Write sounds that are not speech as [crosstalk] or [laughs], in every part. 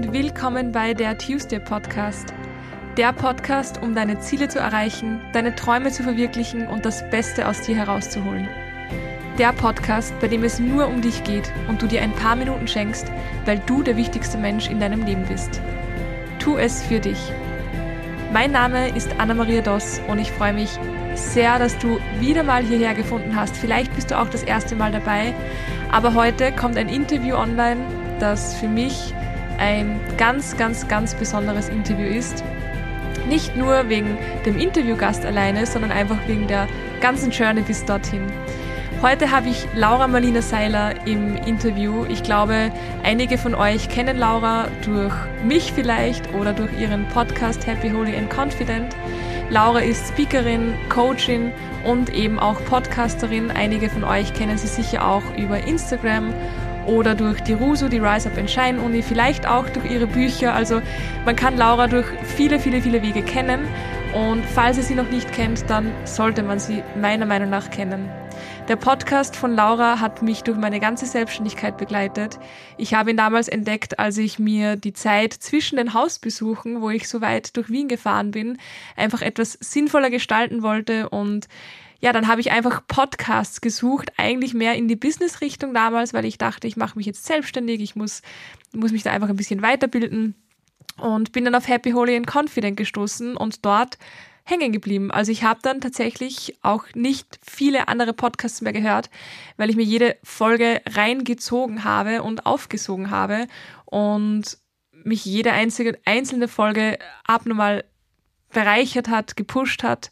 und willkommen bei der Tuesday Podcast. Der Podcast, um deine Ziele zu erreichen, deine Träume zu verwirklichen und das Beste aus dir herauszuholen. Der Podcast, bei dem es nur um dich geht und du dir ein paar Minuten schenkst, weil du der wichtigste Mensch in deinem Leben bist. Tu es für dich. Mein Name ist Anna-Maria Doss und ich freue mich sehr, dass du wieder mal hierher gefunden hast. Vielleicht bist du auch das erste Mal dabei, aber heute kommt ein Interview online, das für mich ein ganz, ganz, ganz besonderes Interview ist. Nicht nur wegen dem Interviewgast alleine, sondern einfach wegen der ganzen Journey bis dorthin. Heute habe ich Laura Marlina Seiler im Interview. Ich glaube, einige von euch kennen Laura durch mich vielleicht oder durch ihren Podcast Happy, Holy and Confident. Laura ist Speakerin, Coachin und eben auch Podcasterin. Einige von euch kennen sie sicher auch über Instagram oder durch die RUSU, die Rise Up and Shine Uni, vielleicht auch durch ihre Bücher. Also man kann Laura durch viele, viele, viele Wege kennen. Und falls ihr sie noch nicht kennt, dann sollte man sie meiner Meinung nach kennen. Der Podcast von Laura hat mich durch meine ganze Selbstständigkeit begleitet. Ich habe ihn damals entdeckt, als ich mir die Zeit zwischen den Hausbesuchen, wo ich so weit durch Wien gefahren bin, einfach etwas sinnvoller gestalten wollte und ja, dann habe ich einfach Podcasts gesucht, eigentlich mehr in die Business-Richtung damals, weil ich dachte, ich mache mich jetzt selbstständig, ich muss, muss mich da einfach ein bisschen weiterbilden und bin dann auf Happy, Holy and Confident gestoßen und dort hängen geblieben. Also ich habe dann tatsächlich auch nicht viele andere Podcasts mehr gehört, weil ich mir jede Folge reingezogen habe und aufgesogen habe und mich jede einzige, einzelne Folge abnormal bereichert hat, gepusht hat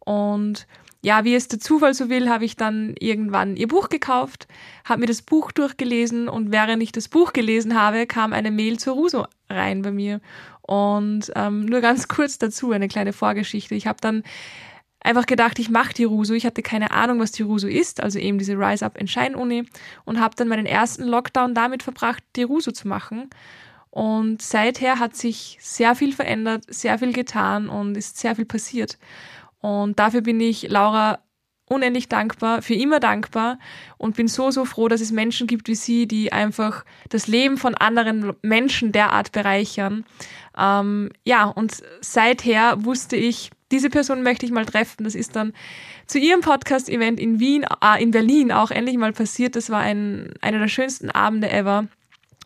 und ja, wie es der Zufall so will, habe ich dann irgendwann ihr Buch gekauft, habe mir das Buch durchgelesen und während ich das Buch gelesen habe, kam eine Mail zur Ruso rein bei mir. Und ähm, nur ganz [laughs] kurz dazu eine kleine Vorgeschichte. Ich habe dann einfach gedacht, ich mache die Ruso. Ich hatte keine Ahnung, was die Ruso ist, also eben diese Rise Up and Shine Uni und habe dann meinen ersten Lockdown damit verbracht, die Ruso zu machen. Und seither hat sich sehr viel verändert, sehr viel getan und ist sehr viel passiert. Und dafür bin ich Laura unendlich dankbar, für immer dankbar und bin so, so froh, dass es Menschen gibt wie sie, die einfach das Leben von anderen Menschen derart bereichern. Ähm, ja, und seither wusste ich, diese Person möchte ich mal treffen. Das ist dann zu ihrem Podcast-Event in Wien, äh, in Berlin auch endlich mal passiert. Das war ein, einer der schönsten Abende ever.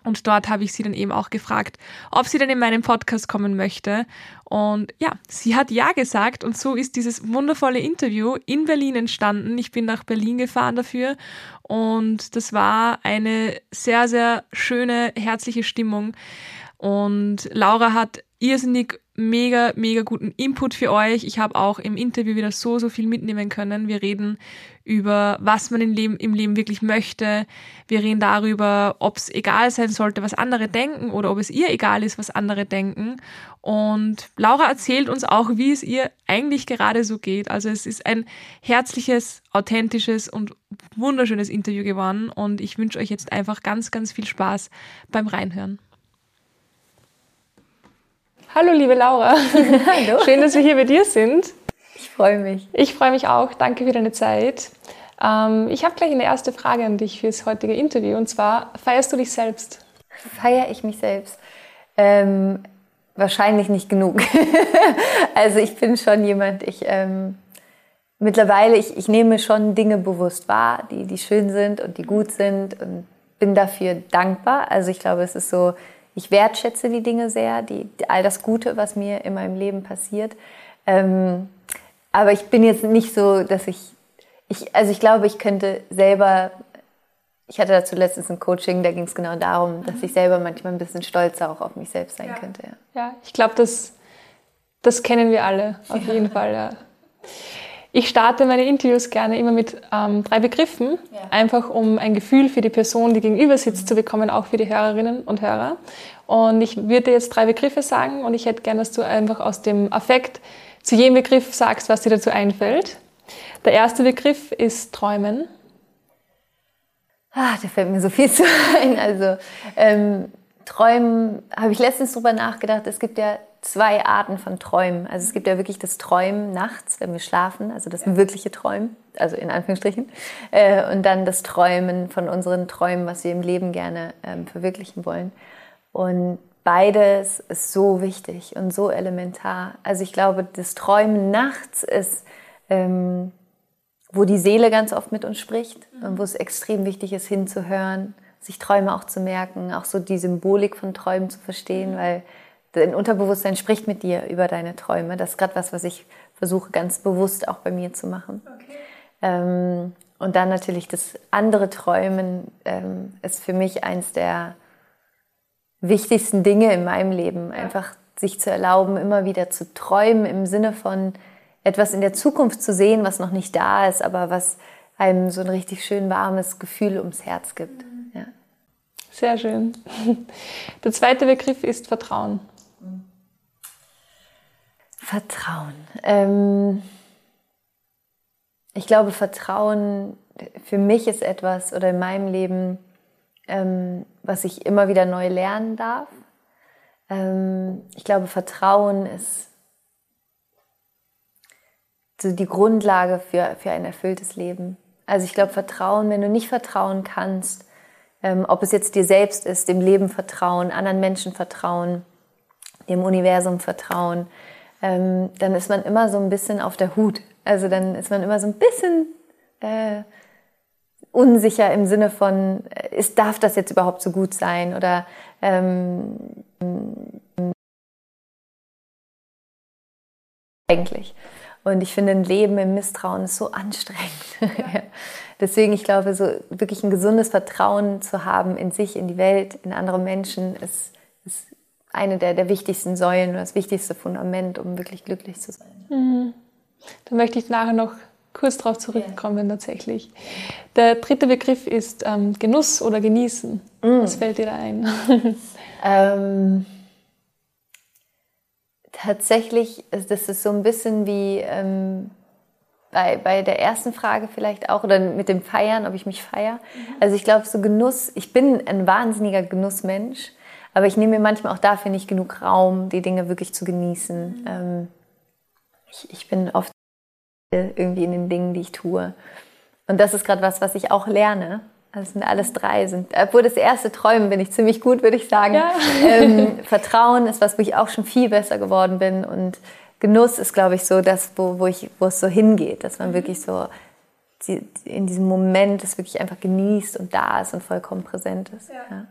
Und dort habe ich sie dann eben auch gefragt, ob sie denn in meinen Podcast kommen möchte. Und ja, sie hat ja gesagt und so ist dieses wundervolle Interview in Berlin entstanden. Ich bin nach Berlin gefahren dafür und das war eine sehr, sehr schöne, herzliche Stimmung. Und Laura hat irrsinnig mega, mega guten Input für euch. Ich habe auch im Interview wieder so, so viel mitnehmen können. Wir reden über, was man im Leben, im Leben wirklich möchte. Wir reden darüber, ob es egal sein sollte, was andere denken oder ob es ihr egal ist, was andere denken. Und Laura erzählt uns auch, wie es ihr eigentlich gerade so geht. Also es ist ein herzliches, authentisches und wunderschönes Interview geworden. Und ich wünsche euch jetzt einfach ganz, ganz viel Spaß beim Reinhören. Hallo, liebe Laura. [laughs] Hallo. Schön, dass wir hier bei dir sind. Ich freue mich. Ich freue mich auch. Danke für deine Zeit. Ähm, ich habe gleich eine erste Frage an dich fürs heutige Interview. Und zwar, feierst du dich selbst? Feiere ich mich selbst? Ähm, wahrscheinlich nicht genug. [laughs] also ich bin schon jemand, ich ähm, mittlerweile, ich, ich nehme schon Dinge bewusst wahr, die, die schön sind und die gut sind und bin dafür dankbar. Also ich glaube, es ist so, ich wertschätze die Dinge sehr, die, all das Gute, was mir in meinem Leben passiert. Ähm, aber ich bin jetzt nicht so, dass ich, ich, also ich glaube, ich könnte selber, ich hatte dazu letztens ein Coaching, da ging es genau darum, dass ich selber manchmal ein bisschen stolzer auch auf mich selbst sein ja. könnte. Ja, ja ich glaube, das, das kennen wir alle, auf ja. jeden Fall, ja. Ich starte meine Interviews gerne immer mit ähm, drei Begriffen, ja. einfach um ein Gefühl für die Person, die gegenüber sitzt, zu bekommen, auch für die Hörerinnen und Hörer. Und ich würde jetzt drei Begriffe sagen und ich hätte gerne, dass du einfach aus dem Affekt zu jedem Begriff sagst, was dir dazu einfällt. Der erste Begriff ist Träumen. Ah, da fällt mir so viel [laughs] zu ein. Also ähm, Träumen habe ich letztens drüber nachgedacht. Es gibt ja zwei Arten von Träumen. Also es gibt ja wirklich das Träumen nachts, wenn wir schlafen, also das ja. wirkliche Träumen, also in Anführungsstrichen, äh, und dann das Träumen von unseren Träumen, was wir im Leben gerne ähm, verwirklichen wollen. Und beides ist so wichtig und so elementar. Also ich glaube, das Träumen nachts ist, ähm, wo die Seele ganz oft mit uns spricht mhm. und wo es extrem wichtig ist, hinzuhören, sich Träume auch zu merken, auch so die Symbolik von Träumen zu verstehen, mhm. weil dein Unterbewusstsein spricht mit dir über deine Träume. Das ist gerade was, was ich versuche ganz bewusst auch bei mir zu machen. Okay. Ähm, und dann natürlich das andere Träumen ähm, ist für mich eins der wichtigsten Dinge in meinem Leben. Einfach sich zu erlauben, immer wieder zu träumen im Sinne von etwas in der Zukunft zu sehen, was noch nicht da ist, aber was einem so ein richtig schön warmes Gefühl ums Herz gibt. Mhm. Ja. Sehr schön. Der zweite Begriff ist Vertrauen. Vertrauen. Ähm ich glaube, Vertrauen für mich ist etwas oder in meinem Leben, ähm, was ich immer wieder neu lernen darf. Ähm, ich glaube, Vertrauen ist so die Grundlage für, für ein erfülltes Leben. Also ich glaube, Vertrauen, wenn du nicht vertrauen kannst, ähm, ob es jetzt dir selbst ist, dem Leben vertrauen, anderen Menschen vertrauen, dem Universum vertrauen, ähm, dann ist man immer so ein bisschen auf der Hut. Also dann ist man immer so ein bisschen äh, unsicher im Sinne von, äh, ist, darf das jetzt überhaupt so gut sein? Oder ähm, eigentlich. Und ich finde, ein Leben im Misstrauen ist so anstrengend. [laughs] Ja. Deswegen, ich glaube, so wirklich ein gesundes Vertrauen zu haben in sich, in die Welt, in andere Menschen, ist, ist eine der, der wichtigsten Säulen oder das wichtigste Fundament, um wirklich glücklich zu sein. Mhm. Da möchte ich nachher noch kurz darauf zurückkommen ja. tatsächlich. Der dritte Begriff ist ähm, Genuss oder Genießen. Mhm. Was fällt dir da ein? [laughs] ähm, tatsächlich, das ist so ein bisschen wie ähm, bei, bei der ersten Frage vielleicht auch, oder mit dem Feiern, ob ich mich feiere. Mhm. Also ich glaube, so Genuss, ich bin ein wahnsinniger Genussmensch. Aber ich nehme mir manchmal auch dafür nicht genug Raum, die Dinge wirklich zu genießen. Mhm. Ähm, ich, ich bin oft irgendwie in den Dingen, die ich tue. Und das ist gerade was, was ich auch lerne. Also sind alles drei sind. Obwohl das erste Träumen bin ich ziemlich gut, würde ich sagen. Ja. Ähm, Vertrauen ist was, wo ich auch schon viel besser geworden bin. Und Genuss ist, glaube ich, so das, wo, wo, ich, wo es so hingeht, dass man mhm. wirklich so die, in diesem Moment es wirklich einfach genießt und da ist und vollkommen präsent ist. Ja. ja.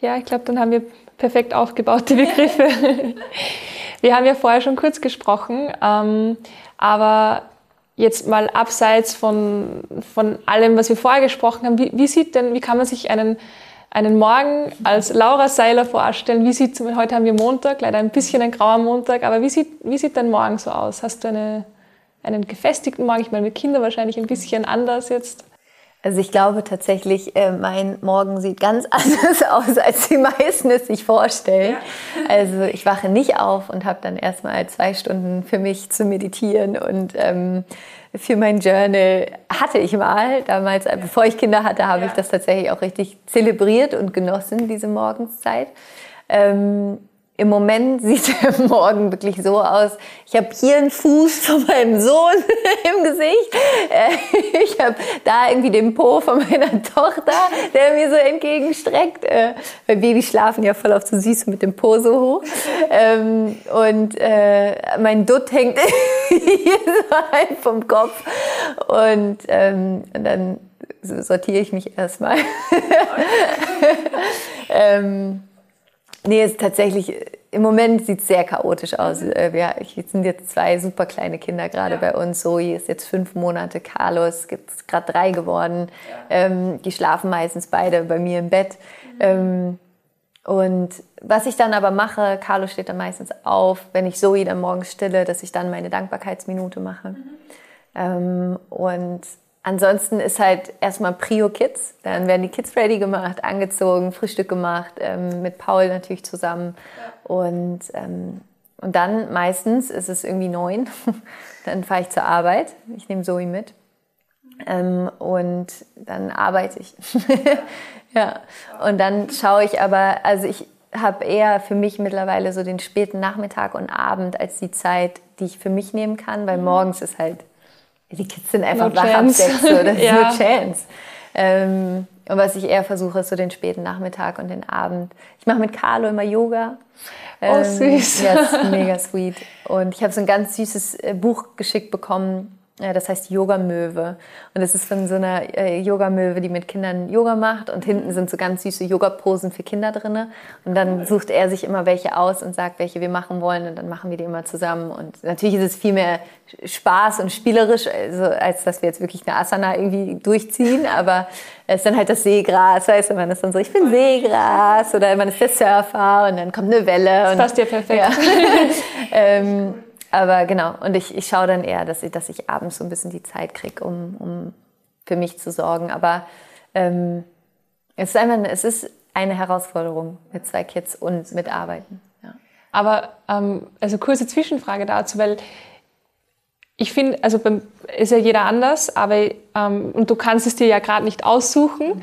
Ja, ich glaube, dann haben wir perfekt aufgebaute Begriffe. [laughs] wir haben ja vorher schon kurz gesprochen, ähm, aber jetzt mal abseits von, von allem, was wir vorher gesprochen haben, wie, wie sieht denn, wie kann man sich einen, einen Morgen als Laura Seiler vorstellen? Wie sieht, heute haben wir Montag, leider ein bisschen ein grauer Montag, aber wie sieht, wie sieht dein Morgen so aus? Hast du eine, einen gefestigten Morgen? Ich meine, mit Kindern wahrscheinlich ein bisschen anders jetzt. Also ich glaube tatsächlich, äh, mein Morgen sieht ganz [laughs] anders aus, als die meisten es sich vorstellen. Ja. Also ich wache nicht auf und habe dann erstmal zwei Stunden für mich zu meditieren und ähm, für mein Journal hatte ich mal. Damals, äh, bevor ich Kinder hatte, habe ja. ich das tatsächlich auch richtig zelebriert und genossen, diese Morgenszeit. Ähm, im Moment [laughs] sieht der Morgen wirklich so aus. Ich habe hier einen Fuß von meinem Sohn [laughs] im Gesicht. Äh, ich habe da irgendwie den Po von meiner [laughs] Tochter, der mir so entgegenstreckt. Äh, weil Babys schlafen ja voll auf so süß mit dem Po so hoch. Ähm, und äh, mein Dutt hängt hier so ein vom Kopf. Und, ähm, dann sortiere ich mich erstmal. ähm, Nee, es ist tatsächlich, im Moment sieht es sehr chaotisch aus. Mhm. Äh, wir sind jetzt zwei super kleine Kinder gerade ja. bei uns. Zoe ist jetzt fünf Monate, Carlos ist gerade drei geworden. Ja. Ähm, die schlafen meistens beide bei mir im Bett. Mhm. Ähm, und was ich dann aber mache, Carlos steht dann meistens auf, wenn ich Zoe dann morgens stille, dass ich dann meine Dankbarkeitsminute mache. Mhm. Ähm, und Ansonsten ist halt erstmal Prio Kids. Dann werden die Kids ready gemacht, angezogen, Frühstück gemacht, ähm, mit Paul natürlich zusammen. Und, ähm, und dann meistens ist es irgendwie neun. [laughs] dann fahre ich zur Arbeit. Ich nehme Zoe mit. Ähm, und dann arbeite ich. [laughs] ja. Und dann schaue ich aber, also ich habe eher für mich mittlerweile so den späten Nachmittag und Abend als die Zeit, die ich für mich nehmen kann, weil mhm. morgens ist halt die Kids sind einfach no wach ab sechs, so, das [laughs] ja. ist no chance. Ähm, und was ich eher versuche, ist so den späten Nachmittag und den Abend. Ich mache mit Carlo immer Yoga. Oh, ähm, süß. Ja, [laughs] ist mega sweet. Und ich habe so ein ganz süßes äh, Buch geschickt bekommen ja, das heißt Yoga-Möwe. Und das ist von so einer äh, Yoga-Möwe, die mit Kindern Yoga macht. Und hinten sind so ganz süße Yoga-Posen für Kinder drin. Und dann sucht er sich immer welche aus und sagt, welche wir machen wollen. Und dann machen wir die immer zusammen. Und natürlich ist es viel mehr Spaß und spielerisch, also, als dass wir jetzt wirklich eine Asana irgendwie durchziehen. Aber es ist dann halt das Seegras, weißt du, man ist dann so, ich bin Seegras. Oder man ist der Surfer und dann kommt eine Welle. Das passt ja perfekt. Ja. [laughs] ähm, aber genau, und ich, ich schaue dann eher, dass ich, dass ich abends so ein bisschen die Zeit kriege, um, um für mich zu sorgen. Aber ähm, es, ist einfach, es ist eine Herausforderung mit zwei Kids und mit Arbeiten. Ja. Aber ähm, also kurze Zwischenfrage dazu, weil ich finde, also beim, ist ja jeder anders, aber ähm, und du kannst es dir ja gerade nicht aussuchen. Mhm.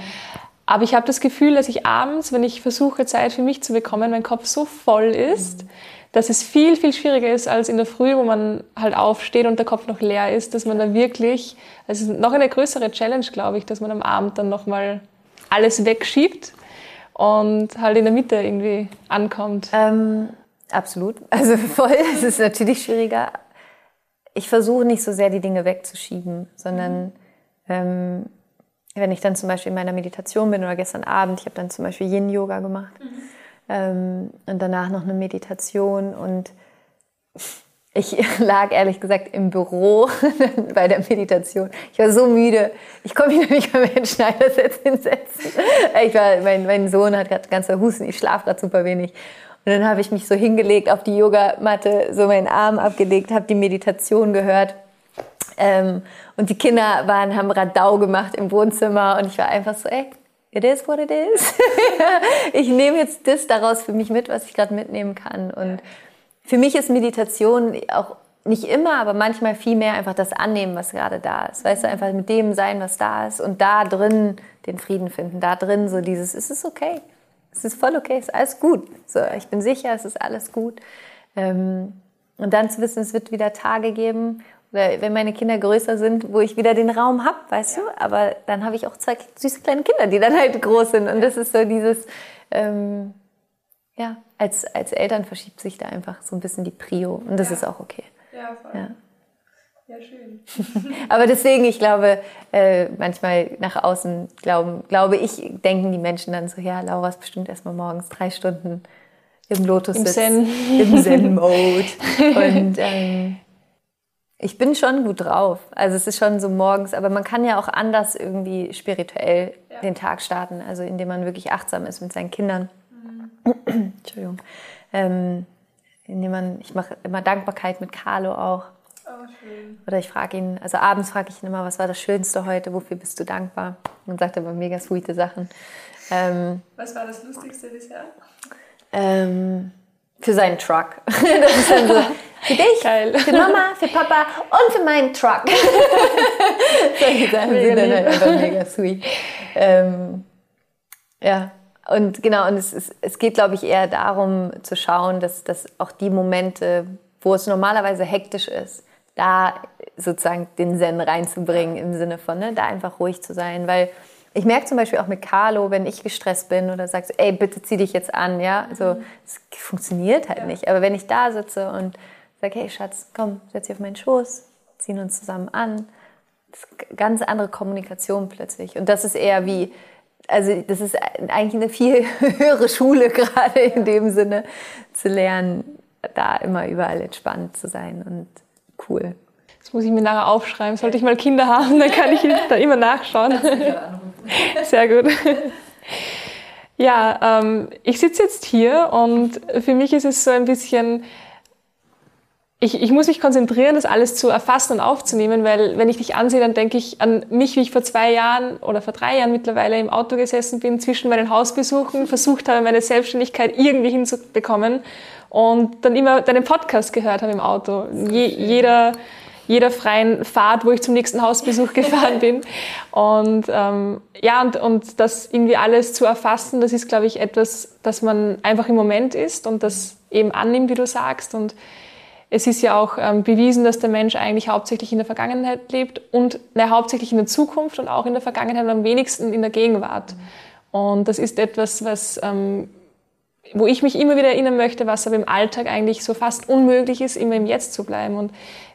Aber ich habe das Gefühl, dass ich abends, wenn ich versuche, Zeit für mich zu bekommen, mein Kopf so voll ist. Mhm dass es viel, viel schwieriger ist als in der Früh, wo man halt aufsteht und der Kopf noch leer ist, dass man da wirklich, also noch eine größere Challenge, glaube ich, dass man am Abend dann nochmal alles wegschiebt und halt in der Mitte irgendwie ankommt. Ähm, absolut. [laughs] Also voll, es ist natürlich schwieriger. Ich versuche nicht so sehr die Dinge wegzuschieben, sondern mhm. ähm, wenn ich dann zum Beispiel in meiner Meditation bin oder gestern Abend, ich habe dann zum Beispiel Yin-Yoga gemacht. Mhm ähm, und danach noch eine Meditation und ich [laughs] lag ehrlich gesagt im Büro [laughs] bei der Meditation. Ich war so müde. Ich konnte mich [laughs] nicht mehr in den Schneidersitz hinsetzen. Ich war, mein, mein Sohn hat gerade ganz Husten. Ich schlafe gerade super wenig. Und dann habe ich mich so hingelegt auf die Yogamatte, so meinen Arm abgelegt, habe die Meditation gehört. Ähm, und die Kinder waren, haben Radau gemacht im Wohnzimmer und ich war einfach so, ey, it is what it is. [laughs] ich nehme jetzt das daraus für mich mit, was ich gerade mitnehmen kann. Und für mich ist Meditation auch nicht immer, aber manchmal viel mehr einfach das Annehmen, was gerade da ist. Weißt du, einfach mit dem sein, was da ist und da drin den Frieden finden. Da drin so dieses, es ist okay. Es ist voll okay, es ist alles gut. So, ich bin sicher, es ist alles gut. Ähm, und dann zu wissen, es wird wieder Tage geben oder wenn meine Kinder größer sind, wo ich wieder den Raum habe, weißt ja. du? Aber dann habe ich auch zwei süße kleine Kinder, die dann halt groß sind. Und das ist so dieses, ähm, ja, als, als Eltern verschiebt sich da einfach so ein bisschen die Prio. Und das ja. ist auch okay. Ja, voll. Ja. Ja, schön. [laughs] [laughs] Aber deswegen, ich glaube, äh, manchmal nach außen glauben, glaube ich, denken die Menschen dann so, ja, Laura ist bestimmt erstmal morgens drei Stunden im Lotus Im Zen. Im Zen-Mode. [laughs] Und ähm, ich bin schon gut drauf. Also es ist schon so morgens, aber man kann ja auch anders irgendwie spirituell ja. den Tag starten, also indem man wirklich achtsam ist mit seinen Kindern. Mhm. [clears throat] Entschuldigung. Ähm, indem man, ich mache immer Dankbarkeit mit Carlo auch. Oh, schön. Oder ich frage ihn, also abends frage ich ihn immer, was war das Schönste heute, wofür bist du dankbar? Und sagt immer mega sweete Sachen. Ähm, was war das Lustigste bisher? Ähm, für seinen Truck. [laughs] Das ist dann so, für dich, Geil. für Mama, für Papa und für meinen Truck. [laughs] Solche Sachen [laughs] sind dann halt einfach mega sweet. Ähm, ja, und genau, und es, es, es geht, glaube ich, eher darum zu schauen, dass, dass auch die Momente, wo es normalerweise hektisch ist, da sozusagen den Zen reinzubringen im Sinne von, ne, da einfach ruhig zu sein, weil ich merke zum Beispiel auch mit Carlo, wenn ich gestresst bin oder sagst, ey, bitte zieh dich jetzt an, ja, so, mhm. es funktioniert halt ja. nicht. Aber wenn ich da sitze und sage, hey Schatz, komm, setz dich auf meinen Schoß, ziehen uns zusammen an, das ist ganz andere Kommunikation plötzlich. Und das ist eher wie, also das ist eigentlich eine viel [laughs] höhere Schule gerade in dem Sinne, zu lernen, da immer überall entspannt zu sein und cool. Das muss ich mir nachher aufschreiben. Sollte ich mal Kinder haben, dann kann ich da immer nachschauen. Sehr gut. Ja, ähm, ich sitze jetzt hier und für mich ist es so ein bisschen, ich, ich muss mich konzentrieren, das alles zu erfassen und aufzunehmen, weil wenn ich dich ansehe, dann denke ich an mich, wie ich vor zwei Jahren oder vor drei Jahren mittlerweile im Auto gesessen bin, zwischen meinen Hausbesuchen, versucht habe, meine Selbstständigkeit irgendwie hinzubekommen und dann immer deinen Podcast gehört habe im Auto. Je, jeder jeder freien Fahrt, wo ich zum nächsten Hausbesuch gefahren bin. [laughs] Und ähm, ja, und, und das irgendwie alles zu erfassen, das ist, glaube ich, etwas, das man einfach im Moment ist und das eben annimmt, wie du sagst. Und es ist ja auch ähm, bewiesen, dass der Mensch eigentlich hauptsächlich in der Vergangenheit lebt und ne, hauptsächlich in der Zukunft und auch in der Vergangenheit und am wenigsten in der Gegenwart. Und das ist etwas, was, ähm, wo ich mich immer wieder erinnern möchte, was aber im Alltag eigentlich so fast unmöglich ist, immer im Jetzt zu bleiben. Und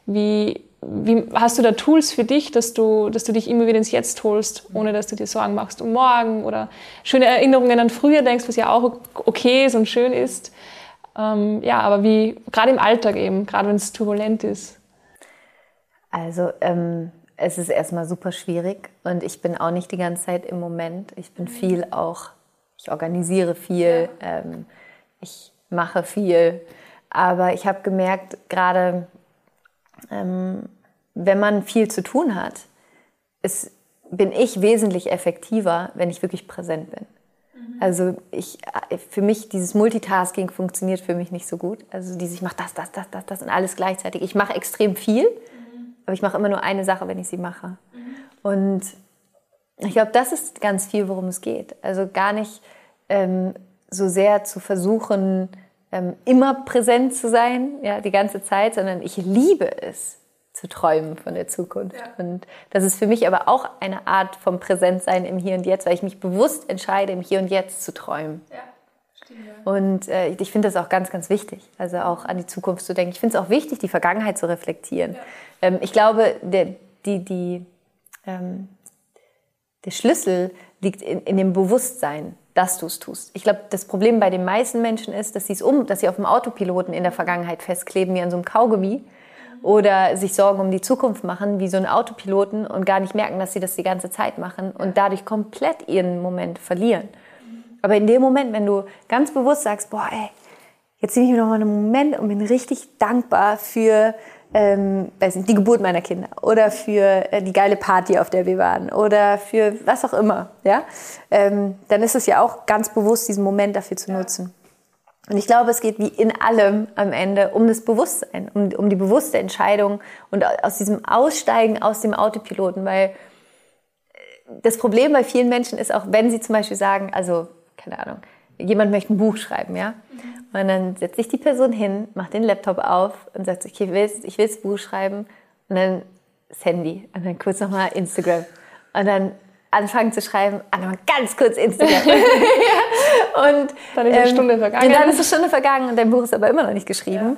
wie, wie hast du da Tools für dich, dass du, dass du dich immer wieder ins Jetzt holst, ohne dass du dir Sorgen machst um morgen oder schöne Erinnerungen an früher denkst, was ja auch okay ist und schön ist. Ähm, ja, aber wie, gerade im Alltag eben, gerade wenn es turbulent ist. Also, ähm, es ist erstmal super schwierig und ich bin auch nicht die ganze Zeit im Moment. Ich bin viel auch, ich organisiere viel, ja. ähm, ich mache viel. Aber ich habe gemerkt, gerade ähm, wenn man viel zu tun hat, ist, bin ich wesentlich effektiver, wenn ich wirklich präsent bin. Also ich, für mich, dieses Multitasking funktioniert für mich nicht so gut. Also dieses, ich mache das, das, das, das, das und alles gleichzeitig. Ich mache extrem viel, mhm. aber ich mache immer nur eine Sache, wenn ich sie mache. Mhm. Und ich glaube, das ist ganz viel, worum es geht. Also gar nicht ähm, so sehr zu versuchen, ähm, immer präsent zu sein, ja, die ganze Zeit, sondern ich liebe es, zu träumen von der Zukunft. Ja. Und das ist für mich aber auch eine Art vom Präsentsein im Hier und Jetzt, weil ich mich bewusst entscheide, im Hier und Jetzt zu träumen. Ja. Und äh, ich finde das auch ganz, ganz wichtig, also auch an die Zukunft zu denken. Ich finde es auch wichtig, die Vergangenheit zu reflektieren. Ja. Ähm, ich glaube, der, die, die, ähm, der Schlüssel liegt in, in dem Bewusstsein, dass du es tust. Ich glaube, das Problem bei den meisten Menschen ist, dass, um, dass sie auf dem Autopiloten in der Vergangenheit festkleben, wie an so einem Kaugummi oder sich Sorgen um die Zukunft machen, wie so ein Autopiloten und gar nicht merken, dass sie das die ganze Zeit machen und dadurch komplett ihren Moment verlieren. Aber in dem Moment, wenn du ganz bewusst sagst, boah, ey, jetzt nehme ich mir noch mal einen Moment und bin richtig dankbar für ähm, weiß nicht, die Geburt meiner Kinder oder für äh, die geile Party, auf der wir waren oder für was auch immer, ja, ähm, dann ist es ja auch ganz bewusst, diesen Moment dafür zu nutzen. Und ich glaube, es geht wie in allem am Ende um das Bewusstsein, um, um die bewusste Entscheidung und aus diesem Aussteigen aus dem Autopiloten, weil das Problem bei vielen Menschen ist auch, wenn sie zum Beispiel sagen, also, keine Ahnung, jemand möchte ein Buch schreiben, ja? Und dann setzt sich die Person hin, macht den Laptop auf und sagt, okay, ich will, ich will das Buch schreiben und dann das Handy und dann kurz nochmal Instagram und dann anfangen zu schreiben, einmal ganz kurz Instagram. [laughs] und dann ist eine ähm, Stunde vergangen. Und dann ist eine Stunde vergangen und dein Buch ist aber immer noch nicht geschrieben.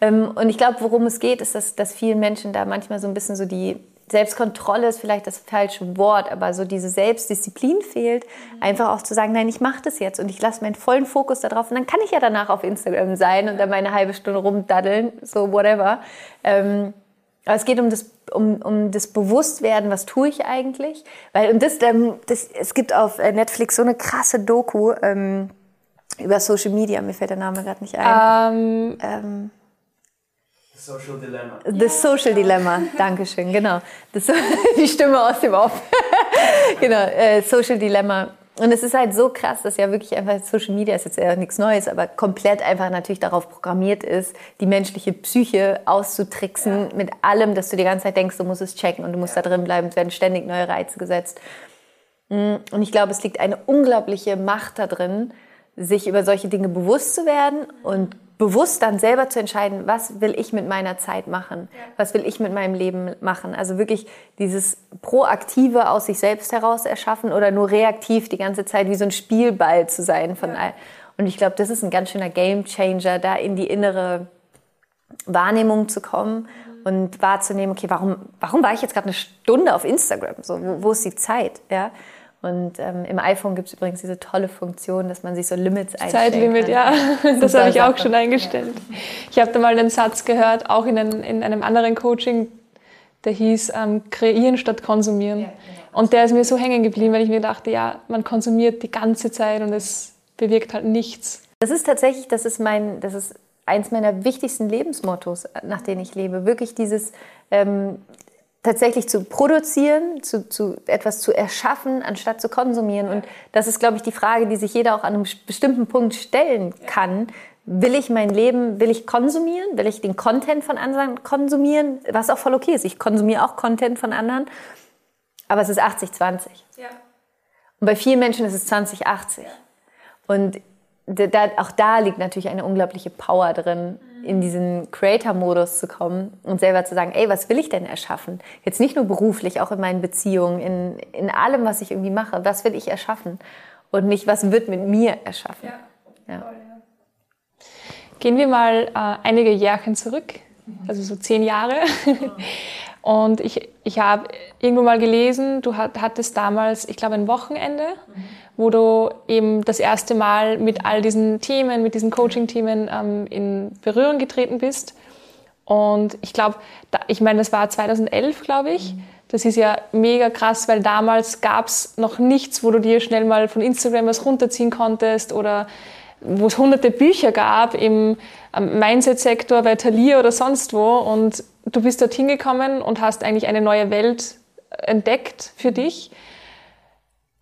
Ja. Ähm, und ich glaube, worum es geht, ist, dass, dass vielen Menschen da manchmal so ein bisschen so die Selbstkontrolle ist vielleicht das falsche Wort, aber so diese Selbstdisziplin fehlt, mhm. einfach auch zu sagen, nein, ich mache das jetzt und ich lasse meinen vollen Fokus darauf und dann kann ich ja danach auf Instagram sein und dann meine halbe Stunde rumdaddeln, so whatever. Ähm, aber es geht um das um, um das Bewusstwerden, was tue ich eigentlich? Weil, und das, ähm, das, es gibt auf äh, Netflix so eine krasse Doku ähm, über Social Media, mir fällt der Name gerade nicht ein. Um, ähm, ähm The Social Dilemma. The Social Dilemma, Dankeschön, genau. Das, [laughs] die Stimme aus dem Off. [laughs] genau, äh, Social Dilemma. Und es ist halt so krass, dass ja wirklich einfach Social Media ist jetzt ja nichts Neues, aber komplett einfach natürlich darauf programmiert ist, die menschliche Psyche auszutricksen ja. mit allem, dass du die ganze Zeit denkst, du musst es checken und du musst ja. da drin bleiben. Es werden ständig neue Reize gesetzt. Mm, und ich glaube, es liegt eine unglaubliche Macht da drin, sich über solche Dinge bewusst zu werden und bewusst dann selber zu entscheiden, was will ich mit meiner Zeit machen, was will ich mit meinem Leben machen. Also wirklich dieses Proaktive aus sich selbst heraus erschaffen oder nur reaktiv die ganze Zeit wie so ein Spielball zu sein von all. Und ich glaube, das ist ein ganz schöner Gamechanger, da in die innere Wahrnehmung zu kommen und wahrzunehmen, okay, warum, warum war ich jetzt gerade eine Stunde auf Instagram? So, wo, wo ist die Zeit? Ja. Und ähm, im iPhone gibt es übrigens diese tolle Funktion, dass man sich so Limits einstellt. Zeitlimit, kann. ja. [laughs] Das habe ich auch schon eingestellt. Ja. Ich habe da mal einen Satz gehört, auch in, ein, in einem anderen Coaching, der hieß ähm, Kreieren statt Konsumieren. Ja, genau. Und der ist mir so hängen geblieben, weil ich mir dachte, ja, man konsumiert die ganze Zeit und es bewirkt halt nichts. Das ist tatsächlich, das ist mein, das ist eins meiner wichtigsten Lebensmottos, nach denen ich lebe. Wirklich dieses ähm, tatsächlich zu produzieren, zu, zu etwas zu erschaffen, anstatt zu konsumieren. Und das ist, glaube ich, die Frage, die sich jeder auch an einem bestimmten Punkt stellen kann. Will ich mein Leben, will ich konsumieren? Will ich den Content von anderen konsumieren? Was auch voll okay ist. Ich konsumiere auch Content von anderen. Aber es ist 80-20. Ja. Und bei vielen Menschen ist es 20-80. Ja. Und da, auch da liegt natürlich eine unglaubliche Power drin, in diesen Creator-Modus zu kommen und selber zu sagen, ey, was will ich denn erschaffen? Jetzt nicht nur beruflich, auch in meinen Beziehungen, in, in allem, was ich irgendwie mache. Was will ich erschaffen? Und nicht, was wird mit mir erschaffen? Ja. ja. Gehen wir mal äh, einige Jährchen zurück, also so zehn Jahre. [laughs] Und ich, ich habe irgendwo mal gelesen, du hattest damals, ich glaube, ein Wochenende, wo du eben das erste Mal mit all diesen Themen, mit diesen Coaching-Themen ähm, in Berührung getreten bist. Und ich glaube, ich meine, das war 2011, glaube ich. Das ist ja mega krass, weil damals gab es noch nichts, wo du dir schnell mal von Instagram was runterziehen konntest oder wo es hunderte Bücher gab im Mindset-Sektor bei Thalia oder sonst wo. Und du bist dorthin gekommen und hast eigentlich eine neue Welt entdeckt für dich.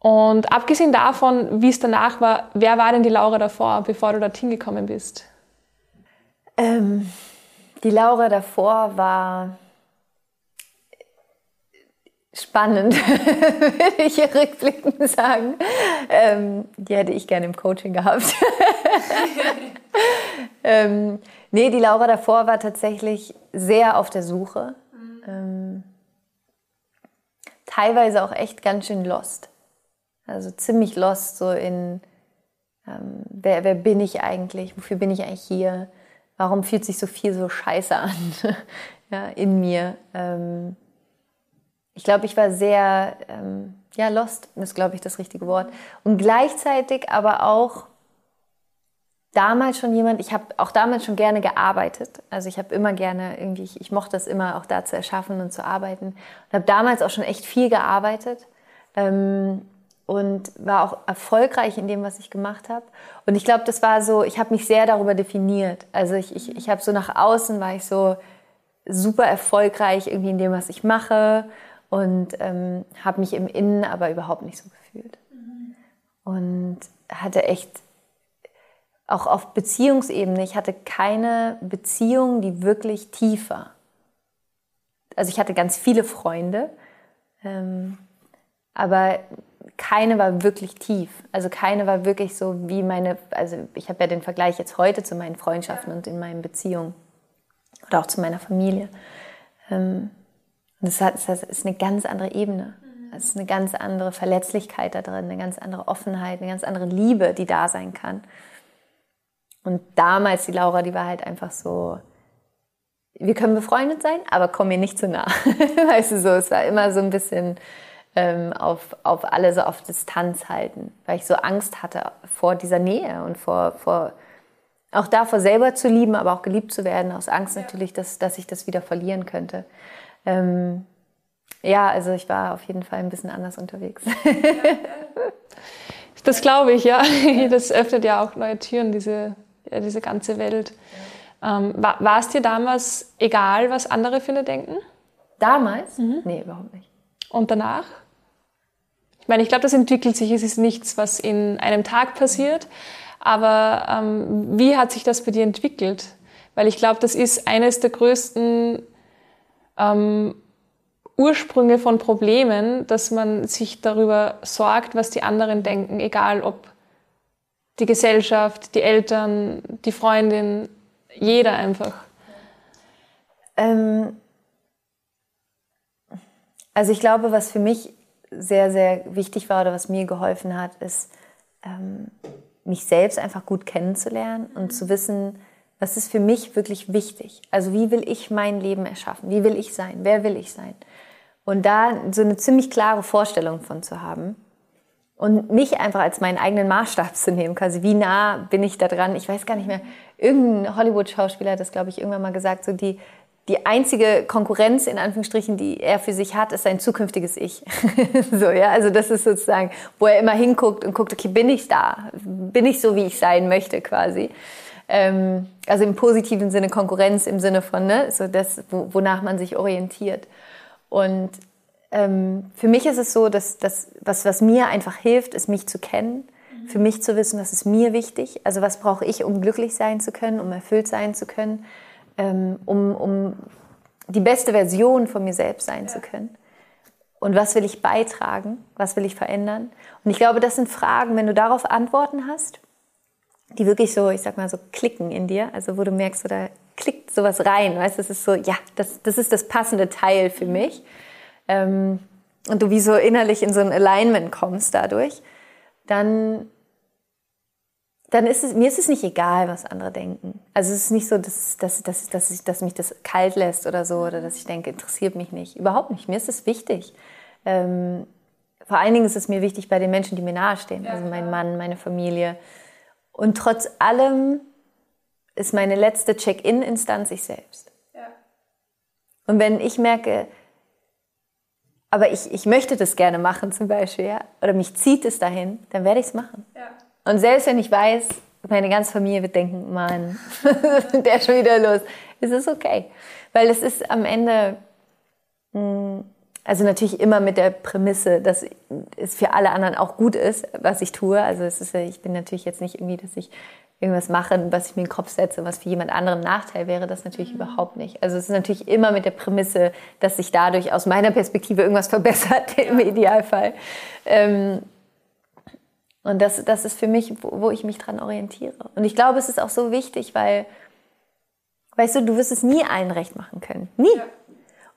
Und abgesehen davon, wie es danach war, wer war denn die Laura davor, bevor du dorthin gekommen bist? Ähm, die Laura davor war spannend, [laughs] würde ich hier rückblickend sagen. Ähm, die hätte ich gerne im Coaching gehabt. [laughs] ähm, nee, die Laura davor war tatsächlich sehr auf der Suche. Mhm. Ähm, teilweise auch echt ganz schön lost. Also ziemlich lost so in, ähm, wer, wer bin ich eigentlich? Wofür bin ich eigentlich hier? Warum fühlt sich so viel so scheiße an [laughs] ja, in mir? Ähm, ich glaube, ich war sehr, ähm, ja, lost ist, glaube ich, das richtige Wort. Und gleichzeitig aber auch damals schon jemand, ich habe auch damals schon gerne gearbeitet. Also ich habe immer gerne irgendwie, ich, ich, mochte das immer auch da zu erschaffen und zu arbeiten. Und habe damals auch schon echt viel gearbeitet. Ähm, und war auch erfolgreich in dem, was ich gemacht habe. Und ich glaube, das war so, ich habe mich sehr darüber definiert. Also ich, ich, ich habe so nach außen war ich so super erfolgreich irgendwie in dem, was ich mache und ähm, habe mich im Innen aber überhaupt nicht so gefühlt. Mhm. Und hatte echt auch auf Beziehungsebene, ich hatte keine Beziehung, die wirklich tief war. Also ich hatte ganz viele Freunde, ähm, aber keine war wirklich tief. Also keine war wirklich so wie meine, also ich habe ja den Vergleich jetzt heute zu meinen Freundschaften und in meinen Beziehungen oder auch zu meiner Familie. Ähm, das, ist eine ganz andere Ebene. Es ist eine ganz andere Verletzlichkeit da drin, eine ganz andere Offenheit, eine ganz andere Liebe, die da sein kann. Und damals die Laura, die war halt einfach so, wir können befreundet sein, aber komm mir nicht zu nah. [laughs] weißt du so, es war immer so ein bisschen, ähm, auf, auf alle so auf Distanz halten, weil ich so Angst hatte vor dieser Nähe und vor, vor auch davor selber zu lieben, aber auch geliebt zu werden, aus Angst ja. natürlich, dass, dass ich das wieder verlieren könnte. Ähm, ja, also ich war auf jeden Fall ein bisschen anders unterwegs. [laughs] das glaube ich, ja. [laughs] Das öffnet ja auch neue Türen, diese, ja, diese ganze Welt. Ähm, war, war es dir damals egal, was andere für eine denken? Damals? Mhm. Nee, überhaupt nicht. Und danach? Ich meine, ich glaube, das entwickelt sich. Es ist nichts, was in einem Tag passiert. Aber ähm, wie hat sich das bei dir entwickelt? Weil ich glaube, das ist eines der größten ähm, Ursprünge von Problemen, dass man sich darüber sorgt, was die anderen denken, egal ob die Gesellschaft, die Eltern, die Freundin, jeder einfach. Ähm, also ich glaube, was für mich sehr, sehr wichtig war oder was mir geholfen hat, ist, ähm, mich selbst einfach gut kennenzulernen und zu wissen, was ist für mich wirklich wichtig. Also wie will ich mein Leben erschaffen? Wie will ich sein? Wer will ich sein? Und da so eine ziemlich klare Vorstellung von zu haben und mich einfach als meinen eigenen Maßstab zu nehmen, quasi wie nah bin ich da dran? Ich weiß gar nicht mehr, irgendein Hollywood-Schauspieler hat das, glaube ich, irgendwann mal gesagt, so die, die einzige Konkurrenz in Anführungsstrichen, die er für sich hat, ist sein zukünftiges Ich. [laughs] so, ja, also das ist sozusagen, wo er immer hinguckt und guckt, okay, bin ich da? Bin ich so, wie ich sein möchte, quasi? Ähm, also im positiven Sinne Konkurrenz im Sinne von, ne, so das, wo, wonach man sich orientiert. Und ähm, für mich ist es so, dass das, was, was mir einfach hilft, ist mich zu kennen, mhm. für mich zu wissen, was ist mir wichtig, also was brauche ich, um glücklich sein zu können, um erfüllt sein zu können ähm, um, um die beste Version von mir selbst sein ja. zu können. Und was will ich beitragen? Was will ich verändern? Und ich glaube, das sind Fragen, wenn du darauf Antworten hast, die wirklich so, ich sag mal so klicken in dir, also wo du merkst, so, da klickt sowas rein, weißt, das ist so, ja, das, das ist das passende Teil für mich. Ähm, und du wie so innerlich in so ein Alignment kommst dadurch, dann dann ist es, mir ist es nicht egal, was andere denken. Also es ist nicht so, dass, dass, dass, dass, ich, dass mich das kalt lässt oder so, oder dass ich denke, interessiert mich nicht. Überhaupt nicht. Mir ist es wichtig. Ähm, vor allen Dingen ist es mir wichtig bei den Menschen, die mir nahestehen. Ja, also mein Mann, meine Familie. Und trotz allem ist meine letzte Check-in-Instanz ich selbst. Ja. Und wenn ich merke, aber ich, ich möchte das gerne machen zum Beispiel, ja, oder mich zieht es dahin, dann werde ich es machen. Ja. Und selbst wenn ich weiß, meine ganze Familie wird denken, Mann, [laughs] der ist schon wieder los, ist es okay. Weil es ist am Ende, hm, also natürlich immer mit der Prämisse, dass es für alle anderen auch gut ist, was ich tue. Also es ist, ich bin natürlich jetzt nicht irgendwie, dass ich irgendwas mache, was ich mir in den Kopf setze, was für jemand anderen Nachteil wäre, das natürlich mhm. überhaupt nicht. Also es ist natürlich immer mit der Prämisse, dass sich dadurch aus meiner Perspektive irgendwas [laughs] verbessert, im Idealfall. Ähm, und das, das ist für mich, wo ich mich dran orientiere. Und ich glaube, es ist auch so wichtig, weil, weißt du, du wirst es nie allen recht machen können. Nie. Ja.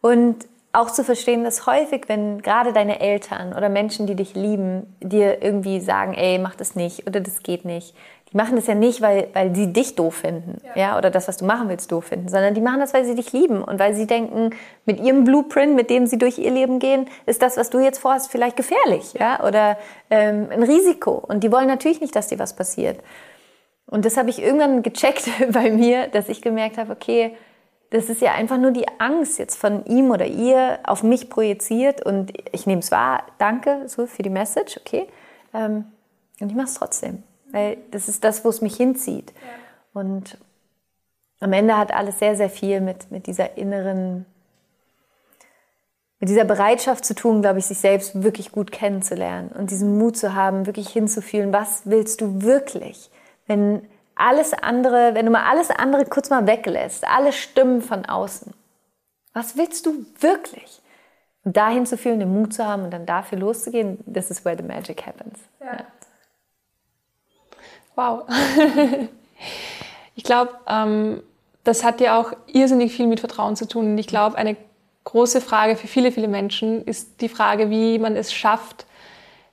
Und auch zu verstehen, dass häufig, wenn gerade deine Eltern oder Menschen, die dich lieben, dir irgendwie sagen, ey, mach das nicht oder das geht nicht, die machen das ja nicht, weil, weil sie dich doof finden, ja. ja. oder das, was du machen willst, doof finden, sondern die machen das, weil sie dich lieben und weil sie denken, mit ihrem Blueprint, mit dem sie durch ihr Leben gehen, ist das, was du jetzt vorhast, vielleicht gefährlich, ja, oder ähm, ein Risiko. Und die wollen natürlich nicht, dass dir was passiert. Und das habe ich irgendwann gecheckt [laughs] bei mir, dass ich gemerkt habe, okay, das ist ja einfach nur die Angst jetzt von ihm oder ihr auf mich projiziert und ich nehme es wahr, danke so für die Message, okay, ähm, und ich mache es trotzdem weil das ist das, wo es mich hinzieht. Ja. Und am Ende hat alles sehr, sehr viel mit, mit dieser inneren, mit dieser Bereitschaft zu tun, glaube ich, sich selbst wirklich gut kennenzulernen und diesen Mut zu haben, wirklich hinzufühlen, was willst du wirklich? Wenn alles andere, wenn du mal alles andere kurz mal weglässt, alle Stimmen von außen, was willst du wirklich? Und dahin zu fühlen, den Mut zu haben und dann dafür loszugehen, this is where the magic happens. Ja. Ja. Wow. [laughs] ich glaube, ähm, das hat ja auch irrsinnig viel mit Vertrauen zu tun. Und ich glaube, eine große Frage für viele, viele Menschen ist die Frage, wie man es schafft,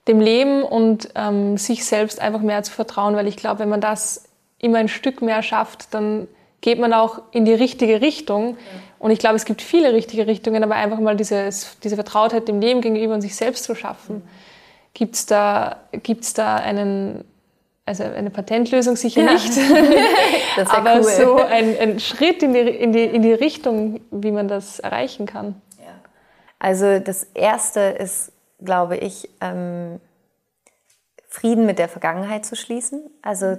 dem Leben und ähm, sich selbst einfach mehr zu vertrauen. Weil ich glaube, wenn man das immer ein Stück mehr schafft, dann geht man auch in die richtige Richtung. Und ich glaube, es gibt viele richtige Richtungen, aber einfach mal dieses, diese Vertrautheit dem Leben gegenüber und sich selbst zu schaffen. Mhm. Gibt es da, gibt's da einen also eine Patentlösung sicher ja. nicht, [laughs] aber cool. so ein, ein, Schritt in die, in, die, in die Richtung, wie man das erreichen kann. Ja. Also das Erste ist, glaube ich, ähm, Frieden mit der Vergangenheit zu schließen. Also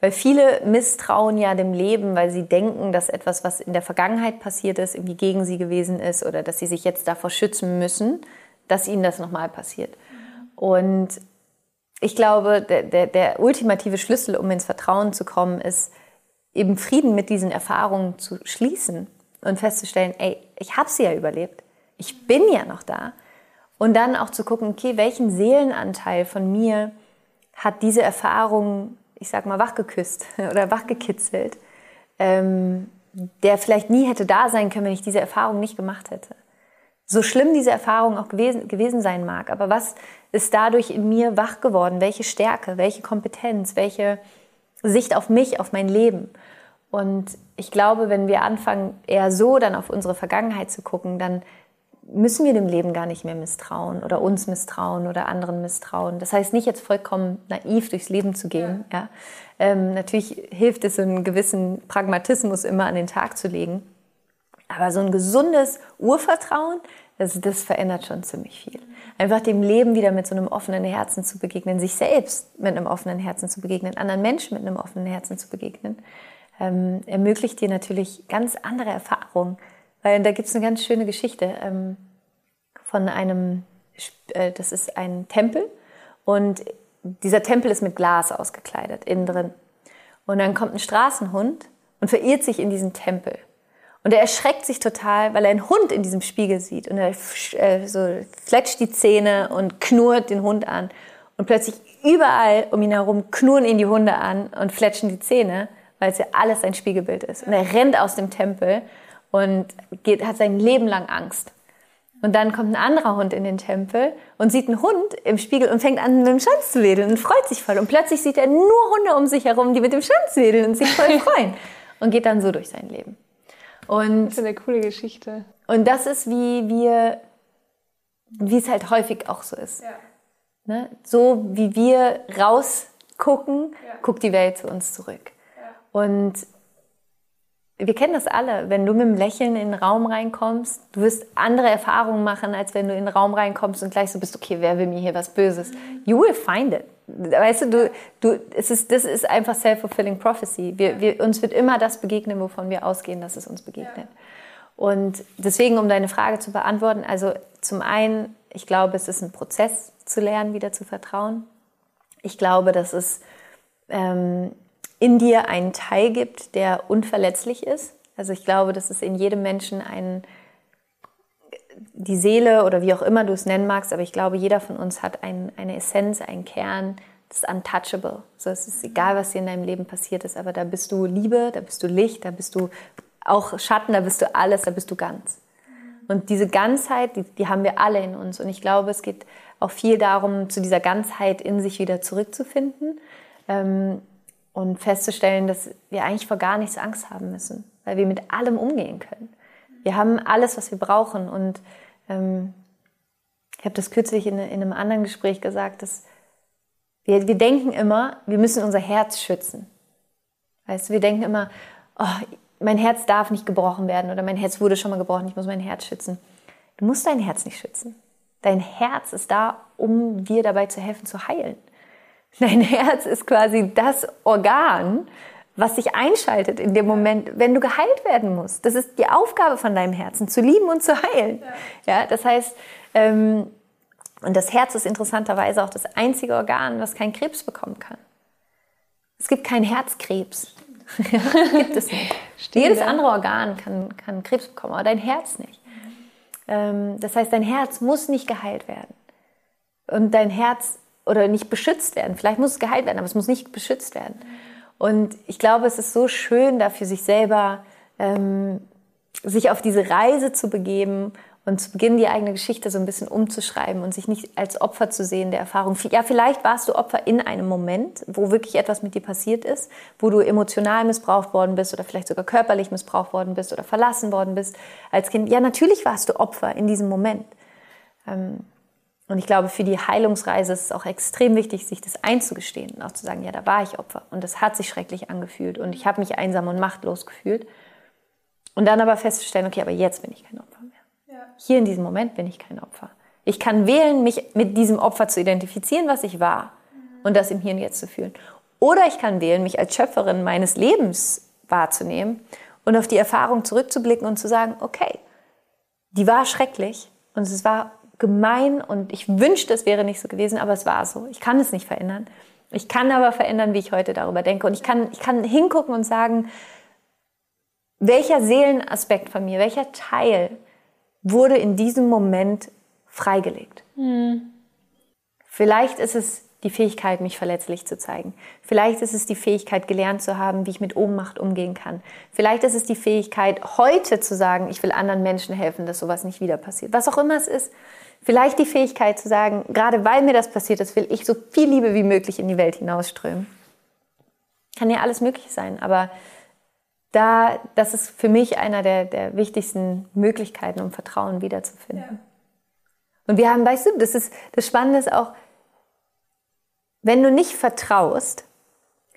weil viele misstrauen ja dem Leben, weil sie denken, dass etwas, was in der Vergangenheit passiert ist, irgendwie gegen sie gewesen ist oder dass sie sich jetzt davor schützen müssen, dass ihnen das nochmal passiert. Und ich glaube, der, der, der ultimative Schlüssel, um ins Vertrauen zu kommen, ist eben Frieden mit diesen Erfahrungen zu schließen und festzustellen, ey, ich habe sie ja überlebt. Ich bin ja noch da. Und dann auch zu gucken, okay, welchen Seelenanteil von mir hat diese Erfahrung, ich sag mal, wachgeküsst [laughs] oder wachgekitzelt, ähm, der vielleicht nie hätte da sein können, wenn ich diese Erfahrung nicht gemacht hätte. So schlimm diese Erfahrung auch gewesen, gewesen sein mag, aber was ist dadurch in mir wach geworden? Welche Stärke, welche Kompetenz, welche Sicht auf mich, auf mein Leben? Und ich glaube, wenn wir anfangen, eher so dann auf unsere Vergangenheit zu gucken, dann müssen wir dem Leben gar nicht mehr misstrauen oder uns misstrauen oder anderen misstrauen. Das heißt nicht jetzt vollkommen naiv durchs Leben zu gehen. Ja. ja. Ähm, natürlich hilft es, so einen gewissen Pragmatismus immer an den Tag zu legen. Aber so ein gesundes Urvertrauen, das, das verändert schon ziemlich viel. Einfach dem Leben wieder mit so einem offenen Herzen zu begegnen, sich selbst mit einem offenen Herzen zu begegnen, anderen Menschen mit einem offenen Herzen zu begegnen, ähm, ermöglicht dir natürlich ganz andere Erfahrungen. Weil da gibt es eine ganz schöne Geschichte ähm, von einem, äh, das ist ein Tempel und dieser Tempel ist mit Glas ausgekleidet, innen drin. Und dann kommt ein Straßenhund und verirrt sich in diesen Tempel. Und er erschreckt sich total, weil er einen Hund in diesem Spiegel sieht. Und er äh, so fletscht die Zähne und knurrt den Hund an. Und plötzlich überall um ihn herum knurren ihn die Hunde an und fletschen die Zähne, weil es ja alles sein Spiegelbild ist. Und er rennt aus dem Tempel und geht, hat sein Leben lang Angst. Und dann kommt ein anderer Hund in den Tempel und sieht einen Hund im Spiegel und fängt an, mit dem Schwanz zu wedeln und freut sich voll. Und plötzlich sieht er nur Hunde um sich herum, die mit dem Schwanz wedeln und sich voll [laughs] freuen. Und geht dann so durch sein Leben. Und, das ist eine coole Geschichte. Und das ist, wie wir, wie es halt häufig auch so ist. Ja. Ne? So wie wir rausgucken, ja. guckt die Welt zu uns zurück. Ja. Und wir kennen das alle. Wenn du mit einem Lächeln in den Raum reinkommst, du wirst andere Erfahrungen machen, als wenn du in den Raum reinkommst und gleich so bist, okay, wer will mir hier was Böses? You will find it. Weißt du, du, du es ist, das ist einfach self-fulfilling prophecy. Wir, wir, uns wird immer das begegnen, wovon wir ausgehen, dass es uns begegnet. Ja. Und deswegen, um deine Frage zu beantworten, also zum einen, ich glaube, es ist ein Prozess zu lernen, wieder zu vertrauen. Ich glaube, dass es ähm, in dir einen Teil gibt, der unverletzlich ist. Also ich glaube, dass es in jedem Menschen einen, die Seele oder wie auch immer du es nennen magst, aber ich glaube, jeder von uns hat ein, eine Essenz, einen Kern, das ist untouchable. So, es ist egal, was dir in deinem Leben passiert ist, aber da bist du Liebe, da bist du Licht, da bist du auch Schatten, da bist du alles, da bist du ganz. Und diese Ganzheit, die, die haben wir alle in uns. Und ich glaube, es geht auch viel darum, zu dieser Ganzheit in sich wieder zurückzufinden. Ähm, und festzustellen, dass wir eigentlich vor gar nichts Angst haben müssen, weil wir mit allem umgehen können. Wir haben alles, was wir brauchen. Und ähm, ich habe das kürzlich in, in, einem anderen Gespräch gesagt, dass wir, wir denken immer, wir müssen unser Herz schützen. Weißt du, wir denken immer, oh, mein Herz darf nicht gebrochen werden oder mein Herz wurde schon mal gebrochen, ich muss mein Herz schützen. Du musst dein Herz nicht schützen. Dein Herz ist da, um dir dabei zu helfen, zu heilen. [laughs] Dein Herz ist quasi das Organ, was sich einschaltet in dem Moment, wenn du geheilt werden musst. Das ist die Aufgabe von deinem Herzen, zu lieben und zu heilen. Ja, das heißt, ähm, und das Herz ist interessanterweise auch das einzige Organ, was keinen Krebs bekommen kann. Es gibt keinen Herzkrebs. [laughs] gibt es nicht. Stimmt, Jedes ja. andere Organ kann, kann Krebs bekommen, aber dein Herz nicht. Ähm, das heißt, dein Herz muss nicht geheilt werden. Und dein Herz oder nicht beschützt werden. Vielleicht muss es geheilt werden, aber es muss nicht beschützt werden. Und ich glaube, es ist so schön, da für sich selber ähm, sich auf diese Reise zu begeben und zu Beginn die eigene Geschichte so ein bisschen umzuschreiben und sich nicht als Opfer zu sehen der Erfahrung. Ja, vielleicht warst du Opfer in einem Moment, wo wirklich etwas mit dir passiert ist, wo du emotional missbraucht worden bist oder vielleicht sogar körperlich missbraucht worden bist oder verlassen worden bist als Kind. Ja, natürlich warst du Opfer in diesem Moment. Ähm, und ich glaube, für die Heilungsreise ist es auch extrem wichtig, sich das einzugestehen und auch zu sagen, ja, da war ich Opfer und das hat sich schrecklich angefühlt und ich habe mich einsam und machtlos gefühlt. Und dann aber festzustellen, okay, aber jetzt bin ich kein Opfer mehr. Ja. Hier in diesem Moment bin ich kein Opfer. Ich kann wählen, mich mit diesem Opfer zu identifizieren, was ich war mhm. und das im Hier und Jetzt zu fühlen. Oder ich kann wählen, mich als Schöpferin meines Lebens wahrzunehmen und auf die Erfahrung zurückzublicken und zu sagen, okay, die war schrecklich und es war gemein und ich wünschte, es wäre nicht so gewesen, aber es war so. Ich kann es nicht verändern. Ich kann aber verändern, wie ich heute darüber denke. Und ich kann, ich kann hingucken und sagen, welcher Seelenaspekt von mir, welcher Teil wurde in diesem Moment freigelegt. Mhm. Vielleicht ist es die Fähigkeit, mich verletzlich zu zeigen. Vielleicht ist es die Fähigkeit, gelernt zu haben, wie ich mit Ohnmacht umgehen kann. Vielleicht ist es die Fähigkeit, heute zu sagen, ich will anderen Menschen helfen, dass sowas nicht wieder passiert. Was auch immer es ist. Vielleicht die Fähigkeit zu sagen, gerade weil mir das passiert ist, will ich so viel Liebe wie möglich in die Welt hinausströmen. Kann ja alles möglich sein, aber da, das ist für mich einer der, der wichtigsten Möglichkeiten, um Vertrauen wiederzufinden. Ja. Und wir haben, weißt du, das ist, das Spannende ist auch, wenn du nicht vertraust,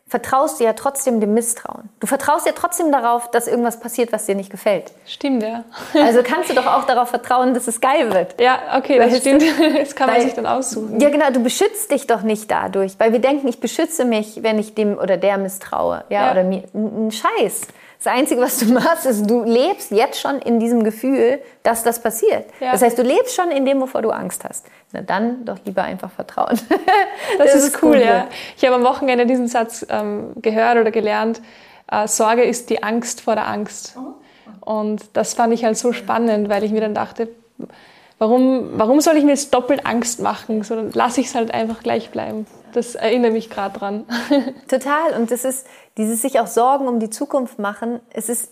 vertraust du ja trotzdem dem Misstrauen. Du vertraust ja trotzdem darauf, dass irgendwas passiert, was dir nicht gefällt. Stimmt, ja. Also kannst du doch auch darauf vertrauen, dass es geil wird. Ja, okay, das stimmt. [laughs] Das kann man sich dann aussuchen. Ja, genau, du beschützt dich doch nicht dadurch, weil wir denken, ich beschütze mich, wenn ich dem oder der misstraue, ja, ja. oder mir ein Scheiß. Das Einzige, was du machst, ist, du lebst jetzt schon in diesem Gefühl, dass das passiert. Ja. Das heißt, du lebst schon in dem, wovor du Angst hast. Na dann doch lieber einfach vertrauen. [laughs] das, das, ist cool, ja. Ich habe am Wochenende diesen Satz ähm, gehört oder gelernt. Äh, Sorge ist die Angst vor der Angst. Oh. Und das fand ich halt so spannend, weil ich mir dann dachte, warum, warum soll ich mir jetzt doppelt Angst machen? So, dann lasse ich es halt einfach gleich bleiben. Das erinnert mich gerade dran. [laughs] Total. Und das ist dieses sich auch Sorgen um die Zukunft machen. Es ist,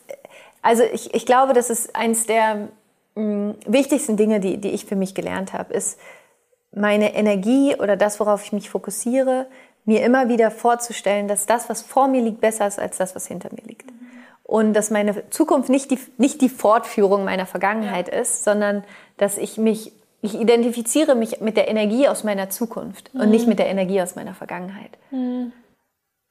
also ich, ich glaube, das ist eins der mh, mm, wichtigsten Dinge, die, die ich für mich gelernt habe, ist meine Energie oder das, worauf ich mich fokussiere, mir immer wieder vorzustellen, dass das, was vor mir liegt, besser ist als das, was hinter mir liegt. Und dass meine Zukunft nicht die, nicht die Fortführung meiner Vergangenheit ja. ist, sondern dass ich mich, ich identifiziere mich mit der Energie aus meiner Zukunft mhm. und nicht mit der Energie aus meiner Vergangenheit. Mhm.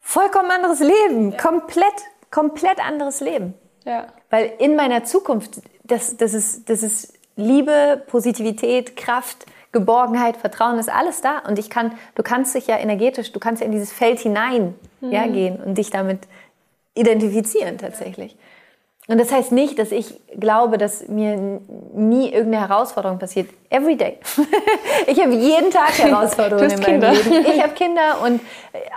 Vollkommen anderes Leben, ja. komplett, komplett anderes Leben. Ja. Weil in meiner Zukunft, das, das, ist, das ist Liebe, Positivität, Kraft, Geborgenheit, Vertrauen ist alles da. Und ich kann, du kannst dich ja energetisch, du kannst ja in dieses Feld hinein mhm. ja, gehen und dich damit identifizieren tatsächlich. Und das heißt nicht, dass ich glaube, dass mir nie irgendeine Herausforderung passiert. Every day. [laughs] ich habe jeden Tag [laughs] Herausforderungen in meinem Kinder. Leben. Ich habe [laughs] Kinder und